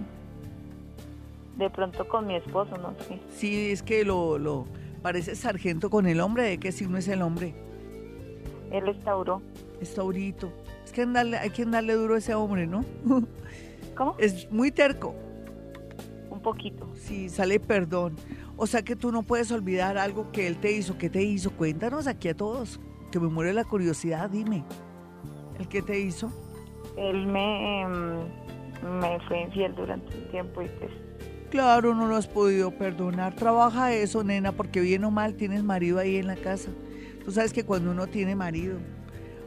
de pronto con mi esposo, no sé. Sí, es que lo, lo parece sargento con el hombre. ¿De qué signo es el hombre? Él es Tauro. Es Taurito. Es que andarle, hay que darle duro a ese hombre, ¿no? [laughs] ¿Cómo? Es muy terco. Poquito. Sí, sale perdón. O sea que tú no puedes olvidar algo que él te hizo. ¿Qué te hizo? Cuéntanos aquí a todos. Que me muere la curiosidad, dime. ¿El qué te hizo? Él me, eh, me fue infiel durante un tiempo y pues Claro, no lo has podido perdonar. Trabaja eso, nena, porque bien o mal tienes marido ahí en la casa. Tú sabes que cuando uno tiene marido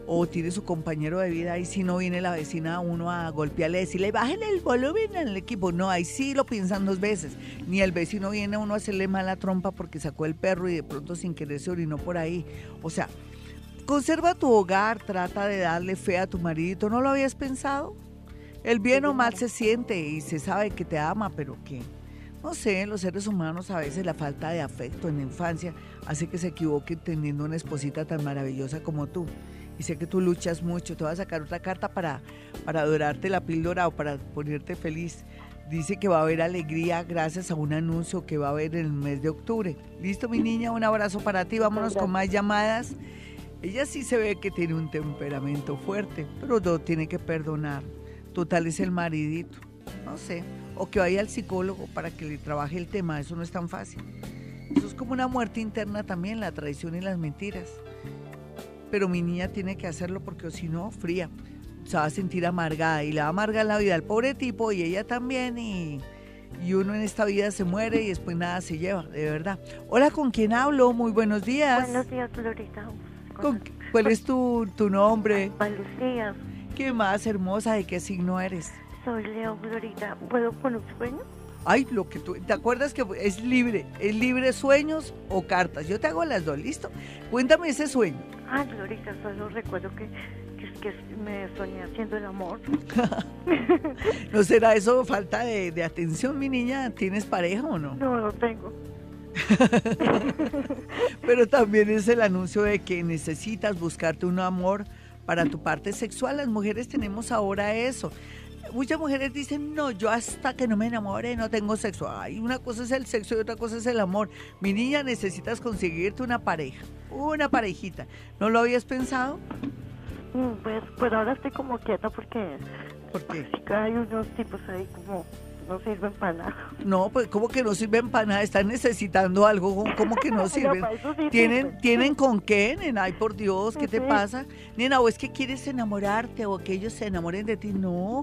o tiene su compañero de vida, ahí sí no viene la vecina a uno a golpearle y decirle, bajen el volumen en el equipo. No, ahí sí lo piensan dos veces. Ni el vecino viene a uno a hacerle mala trompa porque sacó el perro y de pronto sin querer se orinó por ahí. O sea, conserva tu hogar, trata de darle fe a tu maridito. ¿No lo habías pensado? El bien o mal se siente y se sabe que te ama, pero que, no sé, los seres humanos a veces la falta de afecto en la infancia hace que se equivoquen teniendo una esposita tan maravillosa como tú. Y sé que tú luchas mucho. Te voy a sacar otra carta para, para adorarte la píldora o para ponerte feliz. Dice que va a haber alegría gracias a un anuncio que va a haber en el mes de octubre. Listo, mi niña, un abrazo para ti. Vámonos con más llamadas. Ella sí se ve que tiene un temperamento fuerte, pero no tiene que perdonar total es el maridito, no sé, o que vaya al psicólogo para que le trabaje el tema, eso no es tan fácil. Eso es como una muerte interna también, la traición y las mentiras. Pero mi niña tiene que hacerlo porque si no, fría, se va a sentir amargada y le va a amargar la vida al pobre tipo y ella también y, y uno en esta vida se muere y después nada se lleva, de verdad. Hola, ¿con quién hablo? Muy buenos días. Buenos días, Florita. ¿Con, ¿Cuál es tu, tu nombre? Lucía. ¿Qué más hermosa? ¿De qué signo eres? Soy Leo Florita. ¿Puedo con un sueño? Ay, lo que tú. ¿Te acuerdas que es libre? ¿Es libre sueños o cartas? Yo te hago las dos, ¿listo? Cuéntame ese sueño. Ay, Florita, solo recuerdo que, que, que me soñé haciendo el amor. [laughs] ¿No será eso falta de, de, atención, mi niña? ¿Tienes pareja o no? No, no tengo. [laughs] Pero también es el anuncio de que necesitas buscarte un amor para tu parte sexual. Las mujeres tenemos ahora eso. Muchas mujeres dicen, no, yo hasta que no me enamore no tengo sexo. Ay, una cosa es el sexo y otra cosa es el amor. Mi niña, necesitas conseguirte una pareja, una parejita. ¿No lo habías pensado? Mm, Pues, pues ahora estoy como quieta porque, ¿Por qué? hay unos tipos ahí como no sirven para nada. No, pues como que no sirven para nada, están necesitando algo, ¿cómo que no [laughs] sirven? sí ¿Tienen. ¿Tienen con qué, nena? Ay, por Dios, ¿qué te pasa? Nena, o es que quieres enamorarte o que ellos se enamoren de ti. No,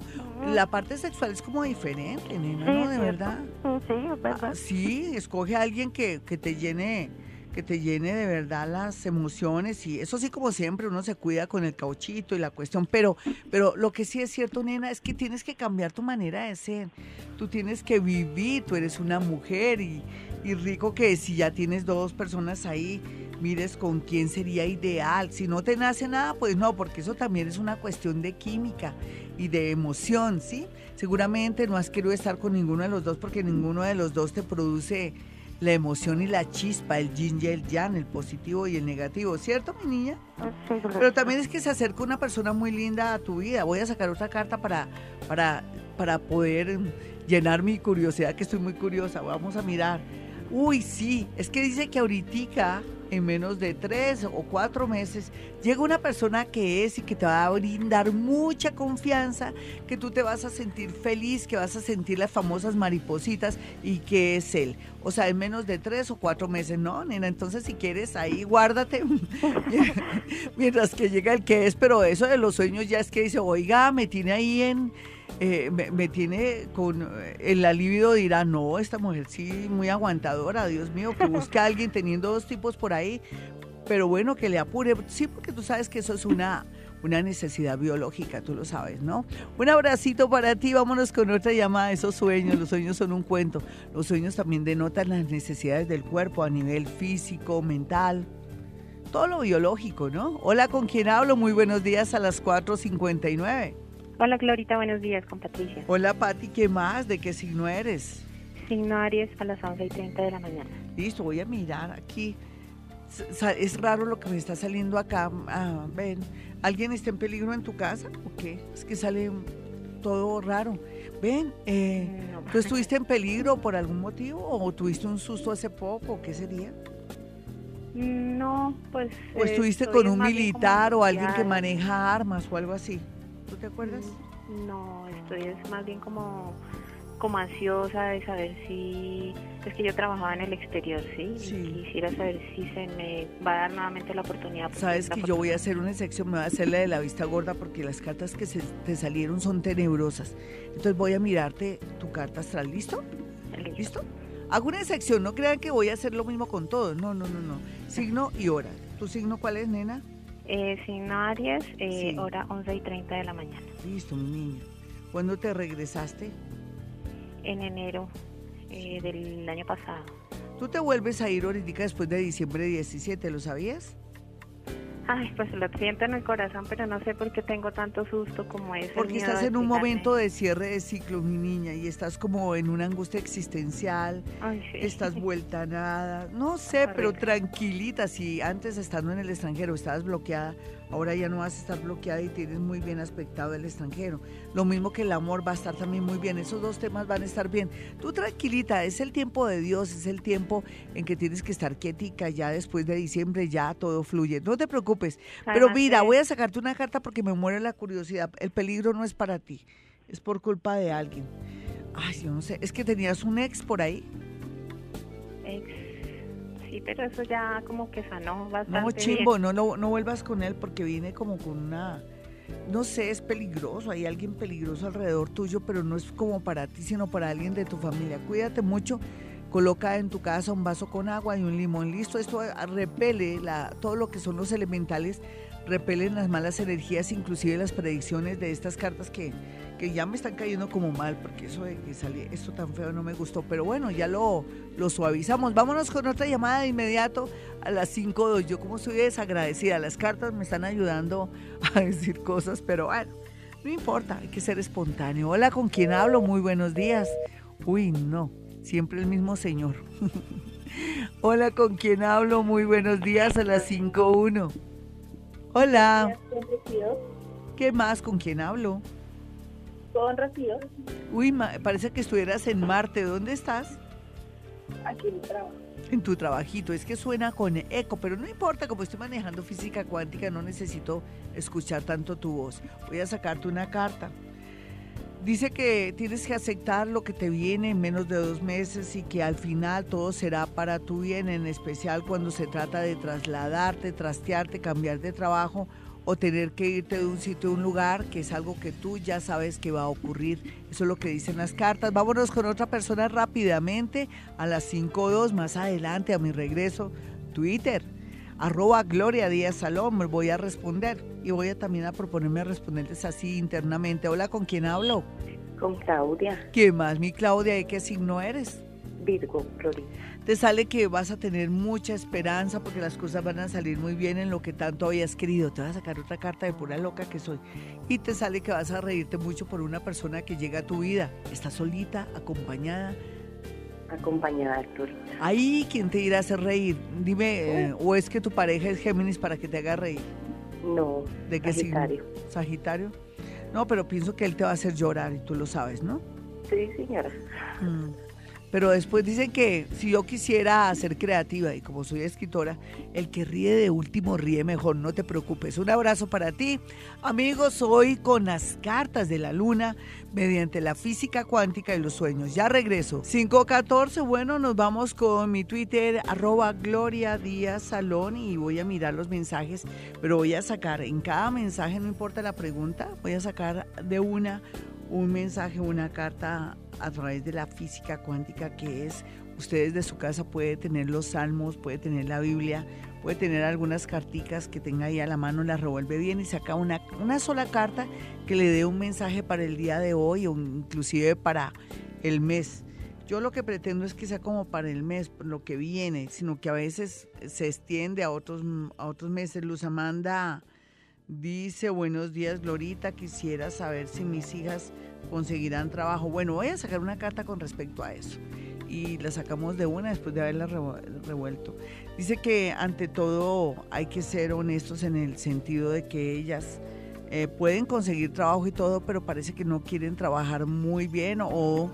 la parte sexual es como diferente, nena, Sí, ¿no? De cierto. verdad. Sí, es verdad. Ah, sí, escoge a alguien que, que te llene que te llene de verdad las emociones y eso sí como siempre uno se cuida con el cauchito y la cuestión, pero pero lo que sí es cierto, nena, es que tienes que cambiar tu manera de ser. Tú tienes que vivir, tú eres una mujer y, y rico que si ya tienes dos personas ahí, mires con quién sería ideal. Si no te nace nada, pues no, porque eso también es una cuestión de química y de emoción, ¿sí? Seguramente no has querido estar con ninguno de los dos porque ninguno de los dos te produce la emoción y la chispa, el yin y el yang, el positivo y el negativo, ¿cierto, mi niña? Sí, Pero también es que se acerca una persona muy linda a tu vida. Voy a sacar otra carta para, para, para poder llenar mi curiosidad, que estoy muy curiosa. Vamos a mirar. Uy, sí, es que dice que ahorita, en menos de tres o cuatro meses, llega una persona que es y que te va a brindar mucha confianza, que tú te vas a sentir feliz, que vas a sentir las famosas maripositas y que es él. O sea, en menos de tres o cuatro meses, ¿no, nena? Entonces, si quieres, ahí guárdate [laughs] mientras que llega el que es, pero eso de los sueños ya es que dice, oiga, me tiene ahí en... eh, me, tiene con el alivio dirá, no, esta mujer sí, muy aguantadora, Dios mío, que busque a alguien teniendo dos tipos por ahí, pero bueno, que le apure, sí, porque tú sabes que eso es una, una necesidad biológica, tú lo sabes, ¿no? Un abracito para ti, vámonos con otra llamada, esos sueños, los sueños son un cuento, los sueños también denotan las necesidades del cuerpo a nivel físico, mental, todo lo biológico, ¿no? Hola, ¿con quién hablo? Muy buenos días a las 4.59. Hola Glorita, buenos días con Patricia. Hola, Pati, ¿qué más? ¿De qué signo eres? Signo Aries a las 11 y 30 de la mañana. Listo, voy a mirar aquí. Es raro lo que me está saliendo acá. Ah, ven, ¿alguien está en peligro en tu casa o qué? Es que sale todo raro. Ven, eh, ¿tú estuviste en peligro por algún motivo o tuviste un susto hace poco? ¿Qué sería? No, pues... ¿O estuviste con un militar o alguien que maneja armas o algo así? ¿Tú te acuerdas? No, estoy es más bien como, como ansiosa de saber si... Es que yo trabajaba en el exterior, ¿sí? Y quisiera saber si se me va a dar nuevamente la oportunidad. Sabes que yo voy a hacer una excepción, me voy a hacer la de la vista gorda porque las cartas que se te salieron son tenebrosas. Entonces voy a mirarte tu carta astral, ¿listo? ¿Listo? Hago una excepción, no crean que voy a hacer lo mismo con todos. No, no, no, no. Signo y hora. ¿Tu signo cuál es, nena? Eh, signo Aries, eh, Sí. hora 11 y 30 de la mañana. Listo, mi niña. ¿Cuándo te regresaste? En enero eh, del año pasado. Tú te vuelves a ir ahorita después de diciembre 17, ¿lo sabías? Ay, pues lo siento en el corazón, pero no sé por qué tengo tanto susto como ese. Porque estás en un momento de cierre de ciclo, mi niña, y estás como en una angustia existencial, Ay, sí. estás [laughs] vuelta a nada, no sé, pero tranquilita, si antes estando en el extranjero estabas bloqueada, ahora ya no vas a estar bloqueada y tienes muy bien aspectado el extranjero. Lo mismo que el amor va a estar también muy bien, esos dos temas van a estar bien. Tú tranquilita, es el tiempo de Dios, es el tiempo en que tienes que estar quietica, ya después de diciembre ya todo fluye, no te preocupes. Pero mira, voy a sacarte una carta porque me muere la curiosidad, el peligro no es para ti, es por culpa de alguien. Ay, yo no sé, es que tenías un ex por ahí. Ex. Sí, pero eso ya como que sanó bastante. No, bien. chimbo, no, no, no vuelvas con él porque viene como con una, no sé, es peligroso, hay alguien peligroso alrededor tuyo, pero no es como para ti, sino para alguien de tu familia. Cuídate mucho, coloca en tu casa un vaso con agua y un limón, listo, esto repele la, todo lo que son los elementales, repelen las malas energías, inclusive las predicciones de estas cartas que, que ya me están cayendo como mal, porque eso de que salió esto tan feo no me gustó, pero bueno, ya lo, lo suavizamos. Vámonos con otra llamada de inmediato a las 5.2. Yo como soy desagradecida, las cartas me están ayudando [laughs] a decir cosas, pero bueno, no importa, hay que ser espontáneo. Hola, ¿con quién hablo? Muy buenos días. Uy, no, siempre el mismo señor. [laughs] Hola, ¿con quién hablo? Muy buenos días a las 5.1. Hola. ¿Qué más? ¿Con quién hablo? Con Rocío. Uy, parece que estuvieras en Marte. ¿Dónde estás? Aquí en mi trabajo. En tu trabajito. Es que suena con eco, pero no importa, como estoy manejando física cuántica, no necesito escuchar tanto tu voz. Voy a sacarte una carta. Dice que tienes que aceptar lo que te viene en menos de dos meses y que al final todo será para tu bien, en especial cuando se trata de trasladarte, trastearte, cambiar de trabajo o tener que irte de un sitio a un lugar, que es algo que tú ya sabes que va a ocurrir. Eso es lo que dicen las cartas. Vámonos con otra persona rápidamente a las 5.2 más adelante a mi regreso. Twitter, arroba Gloria Díaz Salón, me voy a responder y voy a también a proponerme a responderles así internamente. Hola, ¿con quién hablo? Con Claudia. ¿Qué más, mi Claudia? ¿Y qué signo eres? Virgo, Florida. Te sale que vas a tener mucha esperanza porque las cosas van a salir muy bien en lo que tanto habías querido. Te vas a sacar otra carta de pura loca que soy. Y te sale que vas a reírte mucho por una persona que llega a tu vida. ¿Estás solita, acompañada? Acompañada Florida. Ahí, ¿quién te irá a hacer reír? Dime, eh, ¿o es que tu pareja es Géminis para que te haga reír? No, ¿De qué Sagitario. ¿Sagitario? No, pero pienso que él te va a hacer llorar y tú lo sabes, ¿no? Sí, señora. Mm. Pero después dicen que si yo quisiera ser creativa y como soy escritora, el que ríe de último ríe mejor, no te preocupes. Un abrazo para ti. Amigos, hoy con las cartas de la luna mediante la física cuántica y los sueños. Ya regreso. 514, bueno, nos vamos con mi Twitter, arroba Gloria Salón y voy a mirar los mensajes, pero voy a sacar en cada mensaje, no importa la pregunta, voy a sacar de una un mensaje, una carta a través de la física cuántica que es, ustedes de su casa puede tener los salmos, puede tener la Biblia, puede tener algunas carticas que tenga ahí a la mano, la revuelve bien y saca una, una sola carta que le dé un mensaje para el día de hoy o inclusive para el mes. Yo lo que pretendo es que sea como para el mes, lo que viene, sino que a veces se extiende a otros, a otros meses. Luz Amanda dice, buenos días Glorita, quisiera saber si mis hijas conseguirán trabajo. Bueno, voy a sacar una carta con respecto a eso y la sacamos de una después de haberla revuelto. Dice que ante todo hay que ser honestos en el sentido de que ellas eh, pueden conseguir trabajo y todo, pero parece que no quieren trabajar muy bien o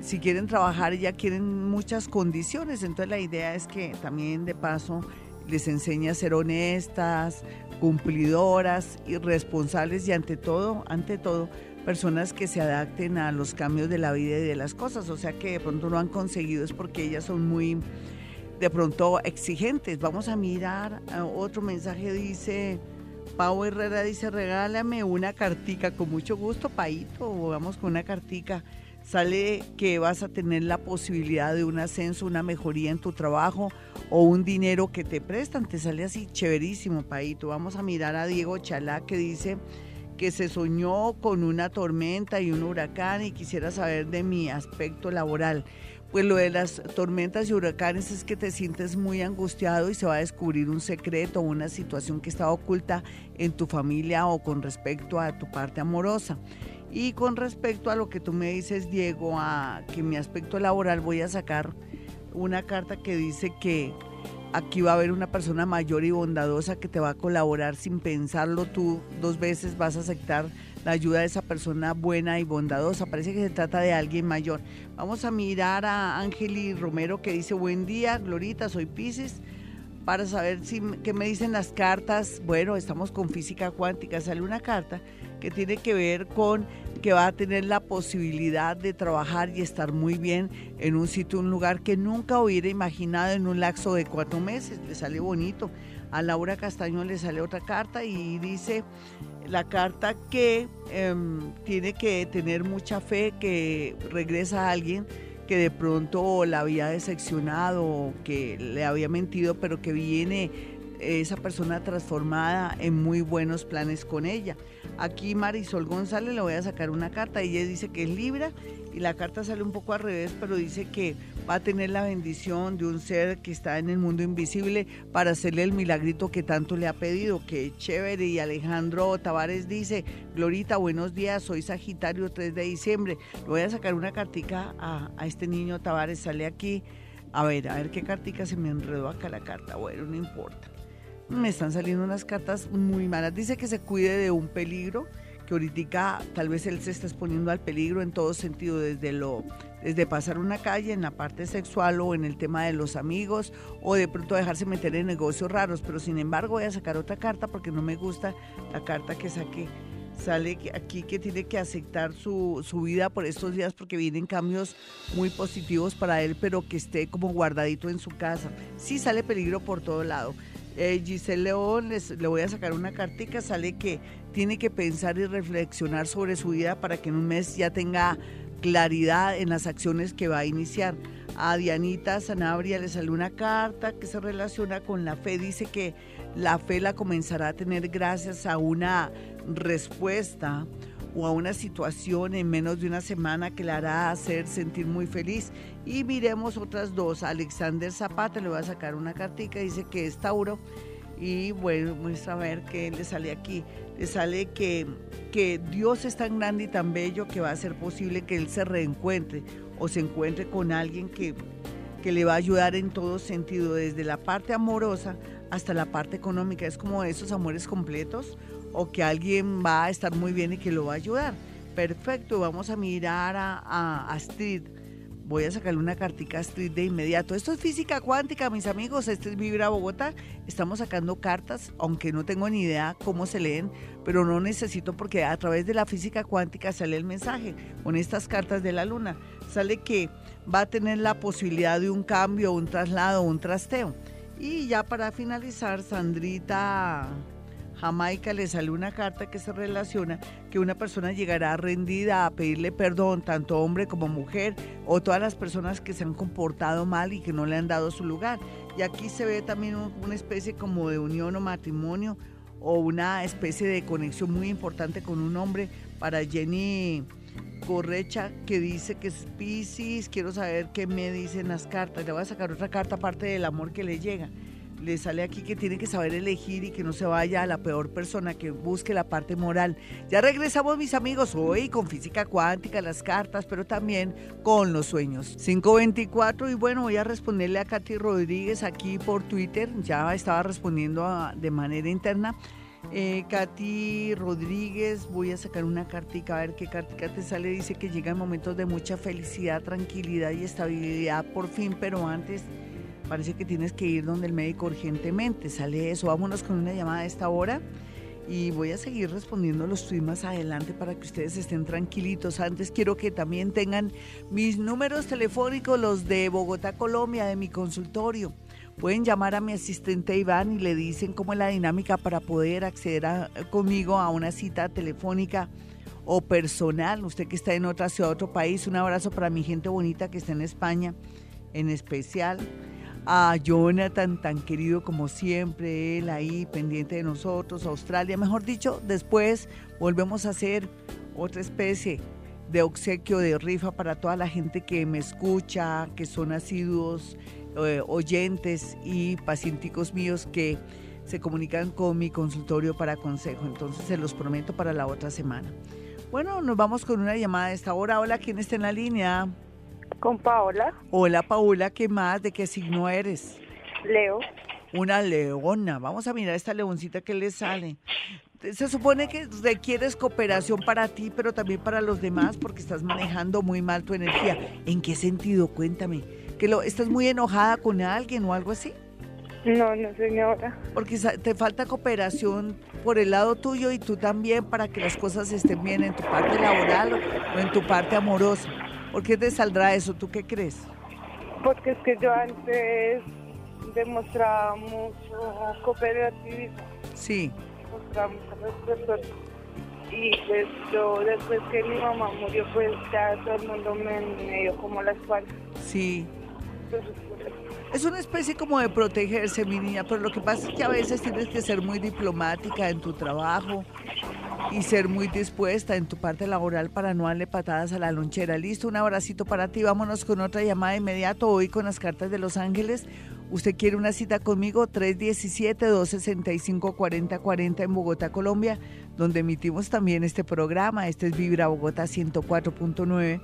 si quieren trabajar ya quieren muchas condiciones. Entonces la idea es que también de paso les enseñe a ser honestas, cumplidoras y responsables y ante todo, ante todo, personas que se adapten a los cambios de la vida y de las cosas. O sea que de pronto lo han conseguido es porque ellas son muy, de pronto, exigentes. Vamos a mirar, ah, otro mensaje dice, Pau Herrera dice, regálame una cartica, con mucho gusto, Paito, vamos con una cartica. Sale que vas a tener la posibilidad de un ascenso, una mejoría en tu trabajo o un dinero que te prestan. Te sale así chéverísimo, Paito. Vamos a mirar a Diego Chalá que dice, que se soñó con una tormenta y un huracán y quisiera saber de mi aspecto laboral. Pues lo de las tormentas y huracanes es que te sientes muy angustiado y se va a descubrir un secreto una situación que estaba oculta en tu familia o con respecto a tu parte amorosa. Y con respecto a lo que tú me dices, Diego, a que mi aspecto laboral voy a sacar una carta que dice que Aquí va a haber una persona mayor y bondadosa que te va a colaborar sin pensarlo tú dos veces, vas a aceptar la ayuda de esa persona buena y bondadosa. Parece que se trata de alguien mayor. Vamos a mirar a Ángeli Romero que dice, buen día, Glorita, soy Pisces para saber si, qué me dicen las cartas. Bueno, estamos con física cuántica. Sale una carta que tiene que ver con que va a tener la posibilidad de trabajar y estar muy bien en un sitio, un lugar que nunca hubiera imaginado en un lapso de cuatro meses. Le sale bonito. A Laura Castaño le sale otra carta y dice la carta que em, tiene que tener mucha fe que regresa alguien que de pronto la había decepcionado, que le había mentido, pero que viene esa persona transformada en muy buenos planes con ella. Aquí Marisol González le voy a sacar una carta, ella dice que es Libra y la carta sale un poco al revés, pero dice que va a tener la bendición de un ser que está en el mundo invisible para hacerle el milagrito que tanto le ha pedido, que chévere. Y Alejandro Tavares dice, Glorita, buenos días, soy Sagitario 3 de diciembre. Le voy a sacar una cartica a, a este niño Tavares, sale aquí A ver, a ver qué cartica se me enredó acá la carta. Bueno, no importa. Me están saliendo unas cartas muy malas. Dice que se cuide de un peligro, que ahorita tal vez él se está exponiendo al peligro en todo sentido, desde lo desde pasar una calle en la parte sexual o en el tema de los amigos o de pronto dejarse meter en negocios raros, pero sin embargo voy a sacar otra carta porque no me gusta la carta que saqué. Sale aquí que tiene que aceptar su, su vida por estos días porque vienen cambios muy positivos para él, pero que esté como guardadito en su casa. Sí sale peligro por todo lado. Eh, Giselle León, le voy a sacar una cartica, sale que tiene que pensar y reflexionar sobre su vida para que en un mes ya tenga claridad en las acciones que va a iniciar. A Dianita Sanabria le salió una carta que se relaciona con la fe. Dice que la fe la comenzará a tener gracias a una respuesta o a una situación en menos de una semana que le hará hacer sentir muy feliz. Y miremos otras dos. Alexander Zapata le va a sacar una cartica, dice que es Tauro. Y bueno, vamos a ver qué le sale aquí le sale que, que Dios es tan grande y tan bello que va a ser posible que él se reencuentre o se encuentre con alguien que, que le va a ayudar en todo sentido, desde la parte amorosa hasta la parte económica. Es como esos amores completos o que alguien va a estar muy bien y que lo va a ayudar. Perfecto, vamos a mirar a, a Astrid voy a sacarle una cartica Street de inmediato. Esto es física cuántica, mis amigos. Este es Vibra Bogotá. Estamos sacando cartas, aunque no tengo ni idea cómo se leen, pero no necesito porque a través de la física cuántica sale el mensaje. Con estas cartas de la luna sale que va a tener la posibilidad de un cambio, un traslado, un trasteo. Y ya para finalizar, Sandrita Jamaica le sale una carta que se relaciona que una persona llegará rendida a pedirle perdón, tanto hombre como mujer, o todas las personas que se han comportado mal y que no le han dado su lugar. Y aquí se ve también una especie como de unión o matrimonio o una especie de conexión muy importante con un hombre. Para Jenny Correcha que dice que es Pisces, quiero saber qué me dicen las cartas, le voy a sacar otra carta aparte del amor que le llega le sale aquí que tiene que saber elegir y que no se vaya a la peor persona, que busque la parte moral. Ya regresamos mis amigos hoy con física cuántica, las cartas, pero también con los sueños. 524 y bueno, voy a responderle a Katy Rodríguez aquí por Twitter, ya estaba respondiendo de manera interna. Eh, Katy Rodríguez, voy a sacar una cartica, a ver qué cartica te sale. Dice que llegan momentos de mucha felicidad, tranquilidad y estabilidad por fin, pero antes parece que tienes que ir donde el médico urgentemente. Sale eso. Vámonos con una llamada a esta hora. Y voy a seguir respondiendo los tweets más adelante para que ustedes estén tranquilitos. Antes quiero que también tengan mis números telefónicos, los de Bogotá, Colombia, de mi consultorio. Pueden llamar a mi asistente Iván y le dicen cómo es la dinámica para poder acceder conmigo a una cita telefónica o personal. Usted que está en otra ciudad, otro país, un abrazo para mi gente bonita que está en España en especial a Jonathan, tan querido como siempre, él ahí pendiente de nosotros, Australia, mejor dicho, después volvemos a hacer otra especie de obsequio, de rifa para toda la gente que me escucha, que son asiduos eh, oyentes y pacienticos míos que se comunican con mi consultorio para consejo. Entonces se los prometo para la otra semana. Bueno, nos vamos con una llamada a esta hora. Hola, ¿quién está en la línea? Con Paola. Hola Paola, ¿qué más? ¿De qué signo eres? Leo. Una leona. Vamos a mirar esta leoncita que le sale. Se supone que requieres cooperación para ti, pero también para los demás, porque estás manejando muy mal tu energía. ¿En qué sentido? Cuéntame. ¿Que lo, estás muy enojada con alguien o algo así? No, no, señora. Porque te falta cooperación por el lado tuyo y tú también para que las cosas estén bien en tu parte laboral o en tu parte amorosa. ¿Por qué te saldrá eso? ¿Tú qué crees? Porque es que yo antes demostraba mucho cooperativismo. Sí. Mostraba mucho Y pues yo, después que mi mamá murió, pues ya todo el mundo me, me dio como la espalda. Sí. Es una especie como de protegerse, mi niña, pero lo que pasa es que a veces tienes que ser muy diplomática en tu trabajo y ser muy dispuesta en tu parte laboral para no darle patadas a la lonchera. Listo, un abracito para ti. Vámonos con otra llamada inmediato hoy con las cartas de Los Ángeles. Usted quiere una cita conmigo, 317-265-4040 en Bogotá, Colombia, donde emitimos también este programa. Este es Vibra Bogotá 104.9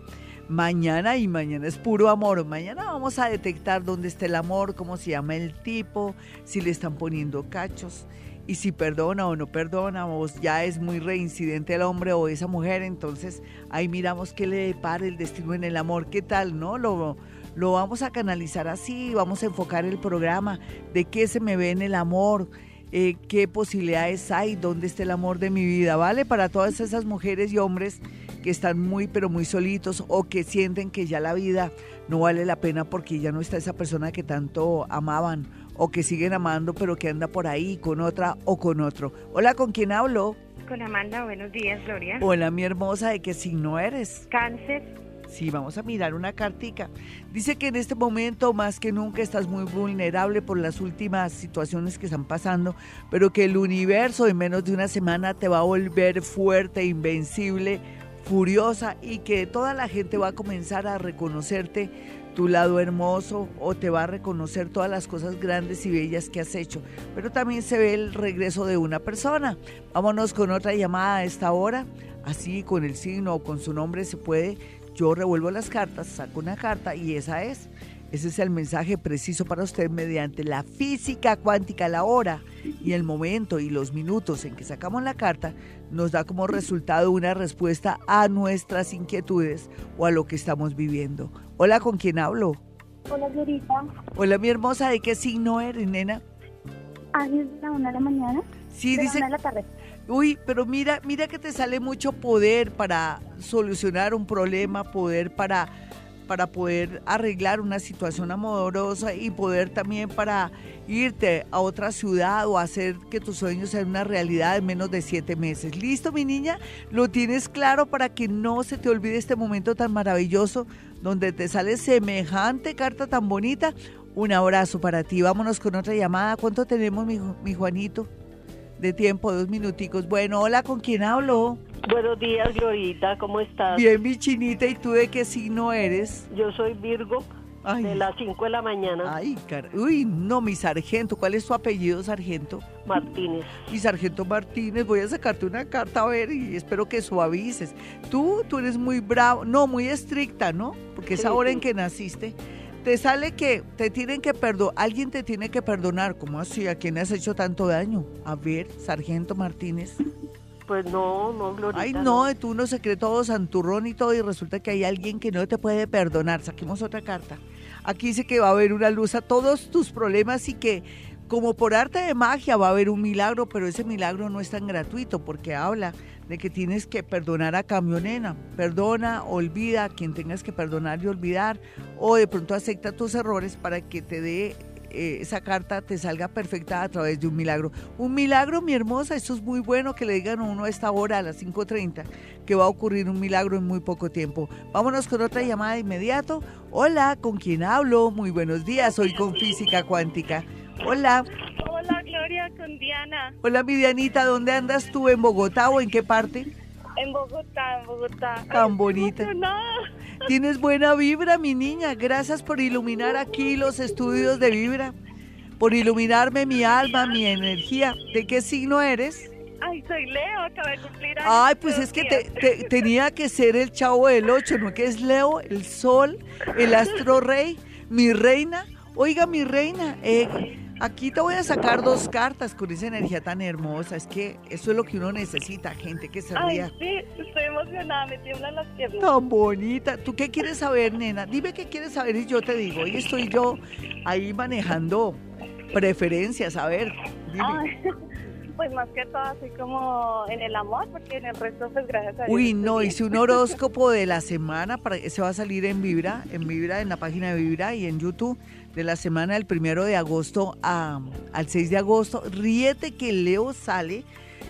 mañana y mañana es puro amor. Mañana vamos a detectar dónde está el amor, cómo se llama el tipo, si le están poniendo cachos y si perdona o no perdona, o ya es muy reincidente el hombre o esa mujer, entonces ahí miramos qué le depara el destino en el amor, qué tal, ¿no? Lo, lo vamos a canalizar así, vamos a enfocar el programa de qué se me ve en el amor, eh, qué posibilidades hay, dónde está el amor de mi vida, ¿vale? Para todas esas mujeres y hombres que están muy, pero muy solitos o que sienten que ya la vida no vale la pena porque ya no está esa persona que tanto amaban o que siguen amando pero que anda por ahí con otra o con otro. Hola, ¿con quién hablo? Con Amanda, buenos días, Gloria. Hola, mi hermosa, ¿de qué signo eres? Cáncer. Sí, vamos a mirar una cartica. Dice que en este momento más que nunca estás muy vulnerable por las últimas situaciones que están pasando, pero que el universo en menos de una semana te va a volver fuerte, invencible, furiosa y que toda la gente va a comenzar a reconocerte tu lado hermoso o te va a reconocer todas las cosas grandes y bellas que has hecho. Pero también se ve el regreso de una persona. Vámonos con otra llamada a esta hora. Así con el signo o con su nombre se puede. Yo revuelvo las cartas, saco una carta y esa es. Ese es el mensaje preciso para usted mediante la física cuántica, la hora y el momento y los minutos en que sacamos la carta nos da como resultado una respuesta a nuestras inquietudes o a lo que estamos viviendo. Hola, ¿con quién hablo? Hola, Glorita. Hola, mi hermosa, ¿de qué signo eres, nena? Ah, es la una de la mañana. Sí, de dice. La una de la tarde. Uy, pero mira, mira que te sale mucho poder para solucionar un problema, poder para para poder arreglar una situación amorosa y poder también para irte a otra ciudad o hacer que tus sueños sean una realidad en menos de siete meses. ¿Listo, mi niña? ¿Lo tienes claro para que no se te olvide este momento tan maravilloso donde te sale semejante carta tan bonita? Un abrazo para ti. Vámonos con otra llamada. ¿Cuánto tenemos, mi, mi Juanito? De tiempo, dos minuticos. Bueno, hola, ¿con quién hablo? Buenos días, Glorita, ¿cómo estás? Bien, mi chinita, ¿y tú de qué signo eres? Yo soy Virgo, de las 5 de la mañana. Ay, car uy, no, mi sargento, ¿cuál es tu apellido, sargento? Martínez. Mi sargento Martínez, voy a sacarte una carta a ver y espero que suavices. Tú, tú eres muy bravo, no, muy estricta, ¿no? Porque es ahora sí. en que naciste. Te sale que te tienen que perdonar, alguien te tiene que perdonar. ¿Cómo así? ¿A quién has hecho tanto daño? A ver, sargento Martínez. Pues no, no, Glorita. Ay, no, tú no se cree todo santurrón y todo y resulta que hay alguien que no te puede perdonar. Saquemos otra carta. Aquí dice que va a haber una luz a todos tus problemas y que como por arte de magia va a haber un milagro, pero ese milagro no es tan gratuito porque habla de que tienes que perdonar a cambio, nena. Perdona, olvida a quien tengas que perdonar y olvidar o de pronto acepta tus errores para que te dé eh, esa carta te salga perfecta a través de un milagro. Un milagro, mi hermosa, eso es muy bueno que le digan a uno a esta hora, a las 5.30, que va a ocurrir un milagro en muy poco tiempo. Vámonos con otra llamada de inmediato. Hola, ¿con quién hablo? Muy buenos días, soy con Física Cuántica. Hola, Hola Gloria, con Diana. hola mi Dianita, ¿dónde andas tú? ¿En Bogotá o en qué parte? En Bogotá, en Bogotá. Tan bonita. Tienes buena vibra, mi niña. Gracias por iluminar aquí los estudios de vibra, por iluminarme mi alma, mi energía. ¿De qué signo eres? Ay, soy Leo, acabé de cumplir años. Ay, pues es que te- tenía que ser el chavo del 8, ¿no? Que es Leo, el sol, el astro rey, mi reina. Oiga, mi reina, eh, aquí te voy a sacar dos cartas con esa energía tan hermosa. Es que eso es lo que uno necesita, gente que se Ay, ría. sí, estoy emocionada, me tiemblan las piernas. Tan bonita. ¿Tú qué quieres saber, nena? Dime qué quieres saber y yo te digo. Hoy estoy yo ahí manejando preferencias. A ver, dime. Ay, [laughs] pues más que todo así como en el amor, porque en el resto pues gracias a Dios. Uy, no, bien. hice un horóscopo de la semana, para, se va a salir en Vibra, en Vibra, en la página de Vibra y en YouTube, de la semana del primero de agosto a- al 6 de agosto. Ríete que Leo sale,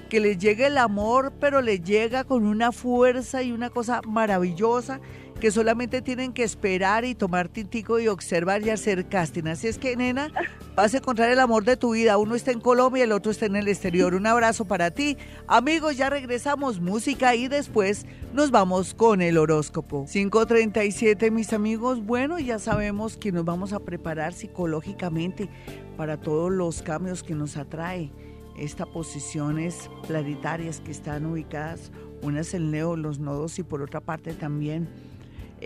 que le llega el amor, pero le llega con una fuerza y una cosa maravillosa que solamente tienen que esperar y tomar tintico y observar y hacer casting. Así es que, nena, vas a encontrar el amor de tu vida. Uno está en Colombia el otro está en el exterior. Un abrazo para ti. Amigos, ya regresamos música y después nos vamos con el horóscopo. 5.37, mis amigos. Bueno, ya sabemos que nos vamos a preparar psicológicamente para todos los cambios que nos atrae estas posiciones planetarias que están ubicadas, unas en Leo, los nodos y por otra parte también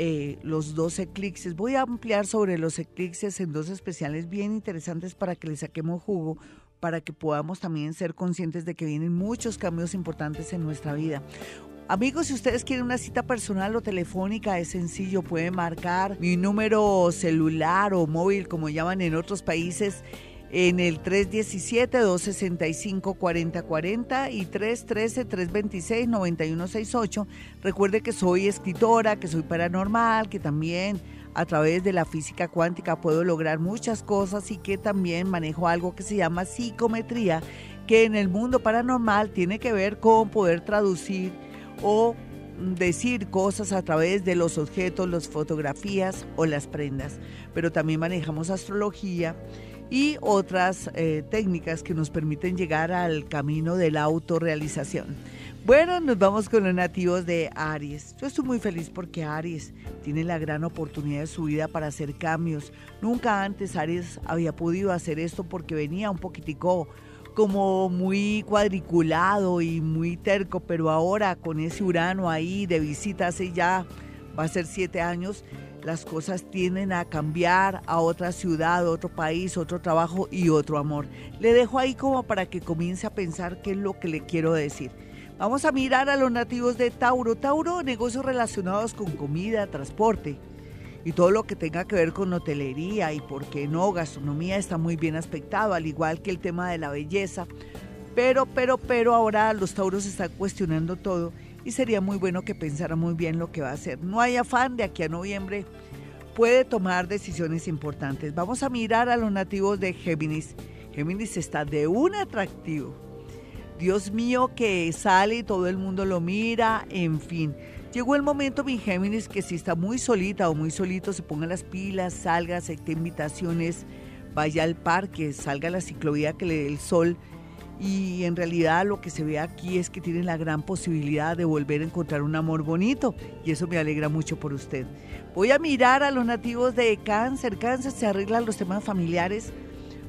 eh, los dos eclipses. Voy a ampliar sobre los eclipses en dos especiales bien interesantes para que le saquemos jugo, para que podamos también ser conscientes de que vienen muchos cambios importantes en nuestra vida. Amigos, si ustedes quieren una cita personal o telefónica, es sencillo, pueden marcar mi número celular o móvil, como llaman en otros países, en el 317-265-4040 y 313-326-9168. Recuerde que soy escritora, que soy paranormal, que también a través de la física cuántica puedo lograr muchas cosas y que también manejo algo que se llama psicometría, que en el mundo paranormal tiene que ver con poder traducir o decir cosas a través de los objetos, las fotografías o las prendas. Pero también manejamos astrología y otras eh, técnicas que nos permiten llegar al camino de la autorrealización. Bueno, nos vamos con los nativos de Aries. Yo estoy muy feliz porque Aries tiene la gran oportunidad de su vida para hacer cambios. Nunca antes Aries había podido hacer esto porque venía un poquitico como muy cuadriculado y muy terco, pero ahora con ese Urano ahí de visita hace ya, va a ser siete años, las cosas tienden a cambiar a otra ciudad, otro país, otro trabajo y otro amor. Le dejo ahí como para que comience a pensar qué es lo que le quiero decir. Vamos a mirar a los nativos de Tauro. Tauro, negocios relacionados con comida, transporte y todo lo que tenga que ver con hotelería y por qué no, gastronomía está muy bien aspectado, al igual que el tema de la belleza. Pero, pero, pero ahora los tauros están cuestionando todo y sería muy bueno que pensara muy bien lo que va a hacer. No hay afán de aquí a noviembre, puede tomar decisiones importantes. Vamos a mirar a los nativos de Géminis. Géminis está de un atractivo. Dios mío que sale y todo el mundo lo mira, en fin. Llegó el momento, mi Géminis, que si está muy solita o muy solito, se ponga las pilas, salga, acepte invitaciones, vaya al parque, salga a la ciclovía que le dé el sol. Y en realidad lo que se ve aquí es que tiene la gran posibilidad de volver a encontrar un amor bonito. Y eso me alegra mucho por usted. Voy a mirar a los nativos de cáncer. Cáncer se arreglan los temas familiares,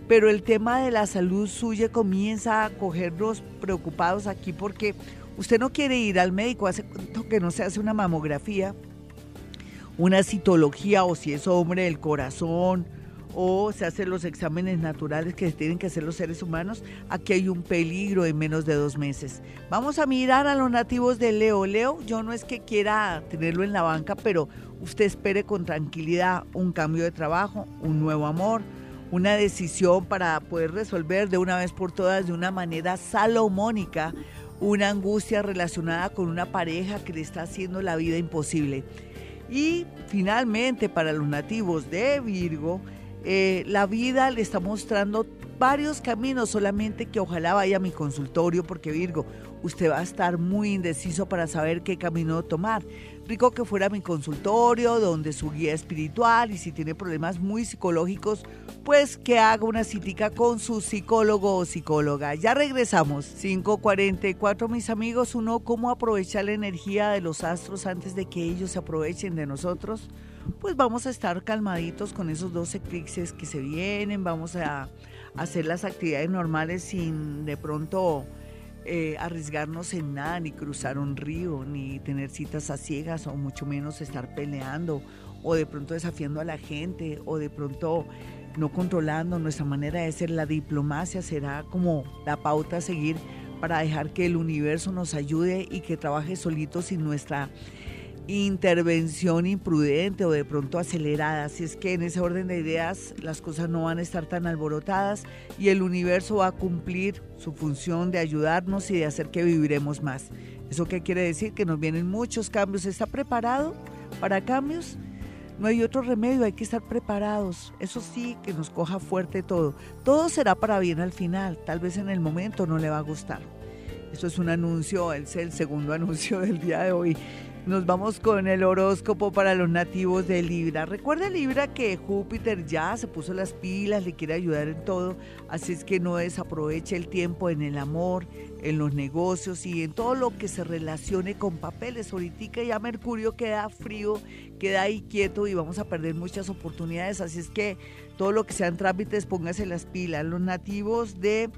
pero el tema de la salud suya comienza a cogernos preocupados aquí porque Usted no quiere ir al médico, hace que no se hace una mamografía, una citología o si es hombre del corazón o se hacen los exámenes naturales que tienen que hacer los seres humanos, aquí hay un peligro en menos de dos meses. Vamos a mirar a los nativos de Leo. Leo, yo no es que quiera tenerlo en la banca, pero usted espere con tranquilidad un cambio de trabajo, un nuevo amor, una decisión para poder resolver de una vez por todas de una manera salomónica una angustia relacionada con una pareja que le está haciendo la vida imposible. Y finalmente, para los nativos de Virgo, eh, la vida le está mostrando varios caminos, solamente que ojalá vaya a mi consultorio, porque Virgo, usted va a estar muy indeciso para saber qué camino tomar. Rico que fuera a mi consultorio, donde su guía espiritual, y si tiene problemas muy psicológicos, pues que haga una citica con su psicólogo o psicóloga. Ya regresamos. 544, mis amigos. Uno, ¿cómo aprovechar la energía de los astros antes de que ellos se aprovechen de nosotros? Pues vamos a estar calmaditos con esos dos eclipses que se vienen. Vamos a hacer las actividades normales sin de pronto eh, arriesgarnos en nada, ni cruzar un río, ni tener citas a ciegas, o mucho menos estar peleando, o de pronto desafiando a la gente, o de pronto no controlando nuestra manera de ser. La diplomacia será como la pauta a seguir para dejar que el universo nos ayude y que trabaje solito sin nuestra intervención imprudente o de pronto acelerada. Así es que en ese orden de ideas las cosas no van a estar tan alborotadas y el universo va a cumplir su función de ayudarnos y de hacer que viviremos más. ¿Eso qué quiere decir? Que nos vienen muchos cambios. ¿Está preparado para cambios? No hay otro remedio, hay que estar preparados. Eso sí, que nos coja fuerte todo. Todo será para bien al final. Tal vez en el momento no le va a gustar. Eso es un anuncio, es el segundo [laughs] anuncio del día de hoy. Nos vamos con el horóscopo para los nativos de Libra. Recuerda Libra que Júpiter ya se puso las pilas, le quiere ayudar en todo, así es que no desaproveche el tiempo en el amor, en los negocios y en todo lo que se relacione con papeles. Ahorita ya Mercurio queda frío, queda ahí quieto y vamos a perder muchas oportunidades, así es que todo lo que sean trámites póngase las pilas. Los nativos de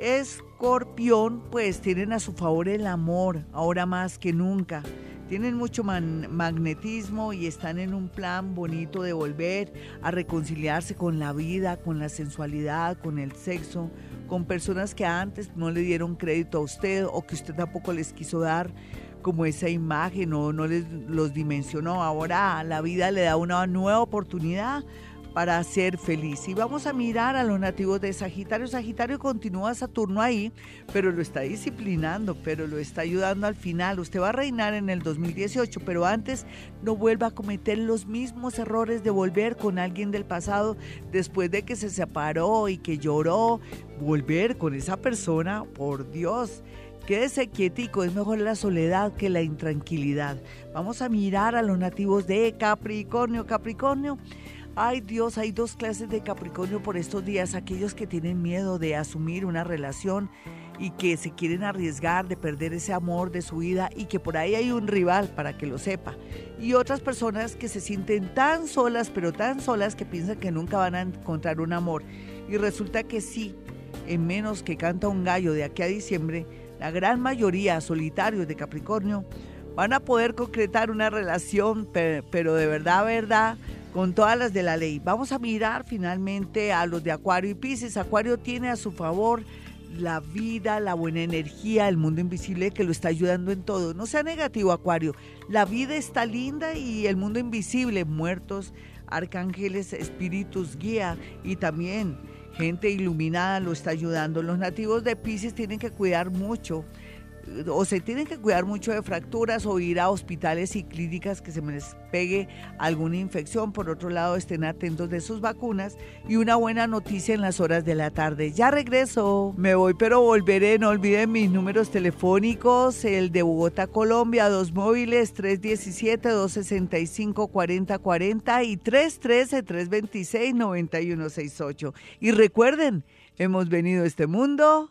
Escorpión pues tienen a su favor el amor, ahora más que nunca tienen mucho magnetismo y están en un plan bonito de volver a reconciliarse con la vida, con la sensualidad, con el sexo, con personas que antes no le dieron crédito a usted o que usted tampoco les quiso dar como esa imagen o no les los dimensionó. Ahora la vida le da una nueva oportunidad para ser feliz. Y vamos a mirar a los nativos de Sagitario. Sagitario continúa Saturno ahí, pero lo está disciplinando, pero lo está ayudando al final. Usted va a reinar en el 2018, pero antes no vuelva a cometer los mismos errores de volver con alguien del pasado después de que se separó y que lloró. Volver con esa persona, por Dios. Quédese quietico, es mejor la soledad que la intranquilidad. Vamos a mirar a los nativos de Capricornio. Capricornio Ay Dios, hay dos clases de Capricornio por estos días, aquellos que tienen miedo de asumir una relación y que se quieren arriesgar de perder ese amor de su vida y que por ahí hay un rival para que lo sepa. Y otras personas que se sienten tan solas, pero tan solas que piensan que nunca van a encontrar un amor. Y resulta que sí, en menos que canta un gallo de aquí a diciembre, la gran mayoría solitarios de Capricornio van a poder concretar una relación, pero de verdad, verdad, con todas las de la ley. Vamos a mirar finalmente a los de Acuario y Pisces. Acuario tiene a su favor la vida, la buena energía, el mundo invisible que lo está ayudando en todo. No sea negativo, Acuario. La vida está linda y el mundo invisible, muertos, arcángeles, espíritus, guía y también gente iluminada lo está ayudando. Los nativos de Pisces tienen que cuidar mucho o se tienen que cuidar mucho de fracturas o ir a hospitales y clínicas que se les pegue alguna infección. Por otro lado, estén atentos de sus vacunas y una buena noticia en las horas de la tarde. Ya regreso, me voy pero volveré. No olviden mis números telefónicos, el de Bogotá, Colombia, dos móviles 317-265-4040 y 313-326-9168. Y recuerden, hemos venido a este mundo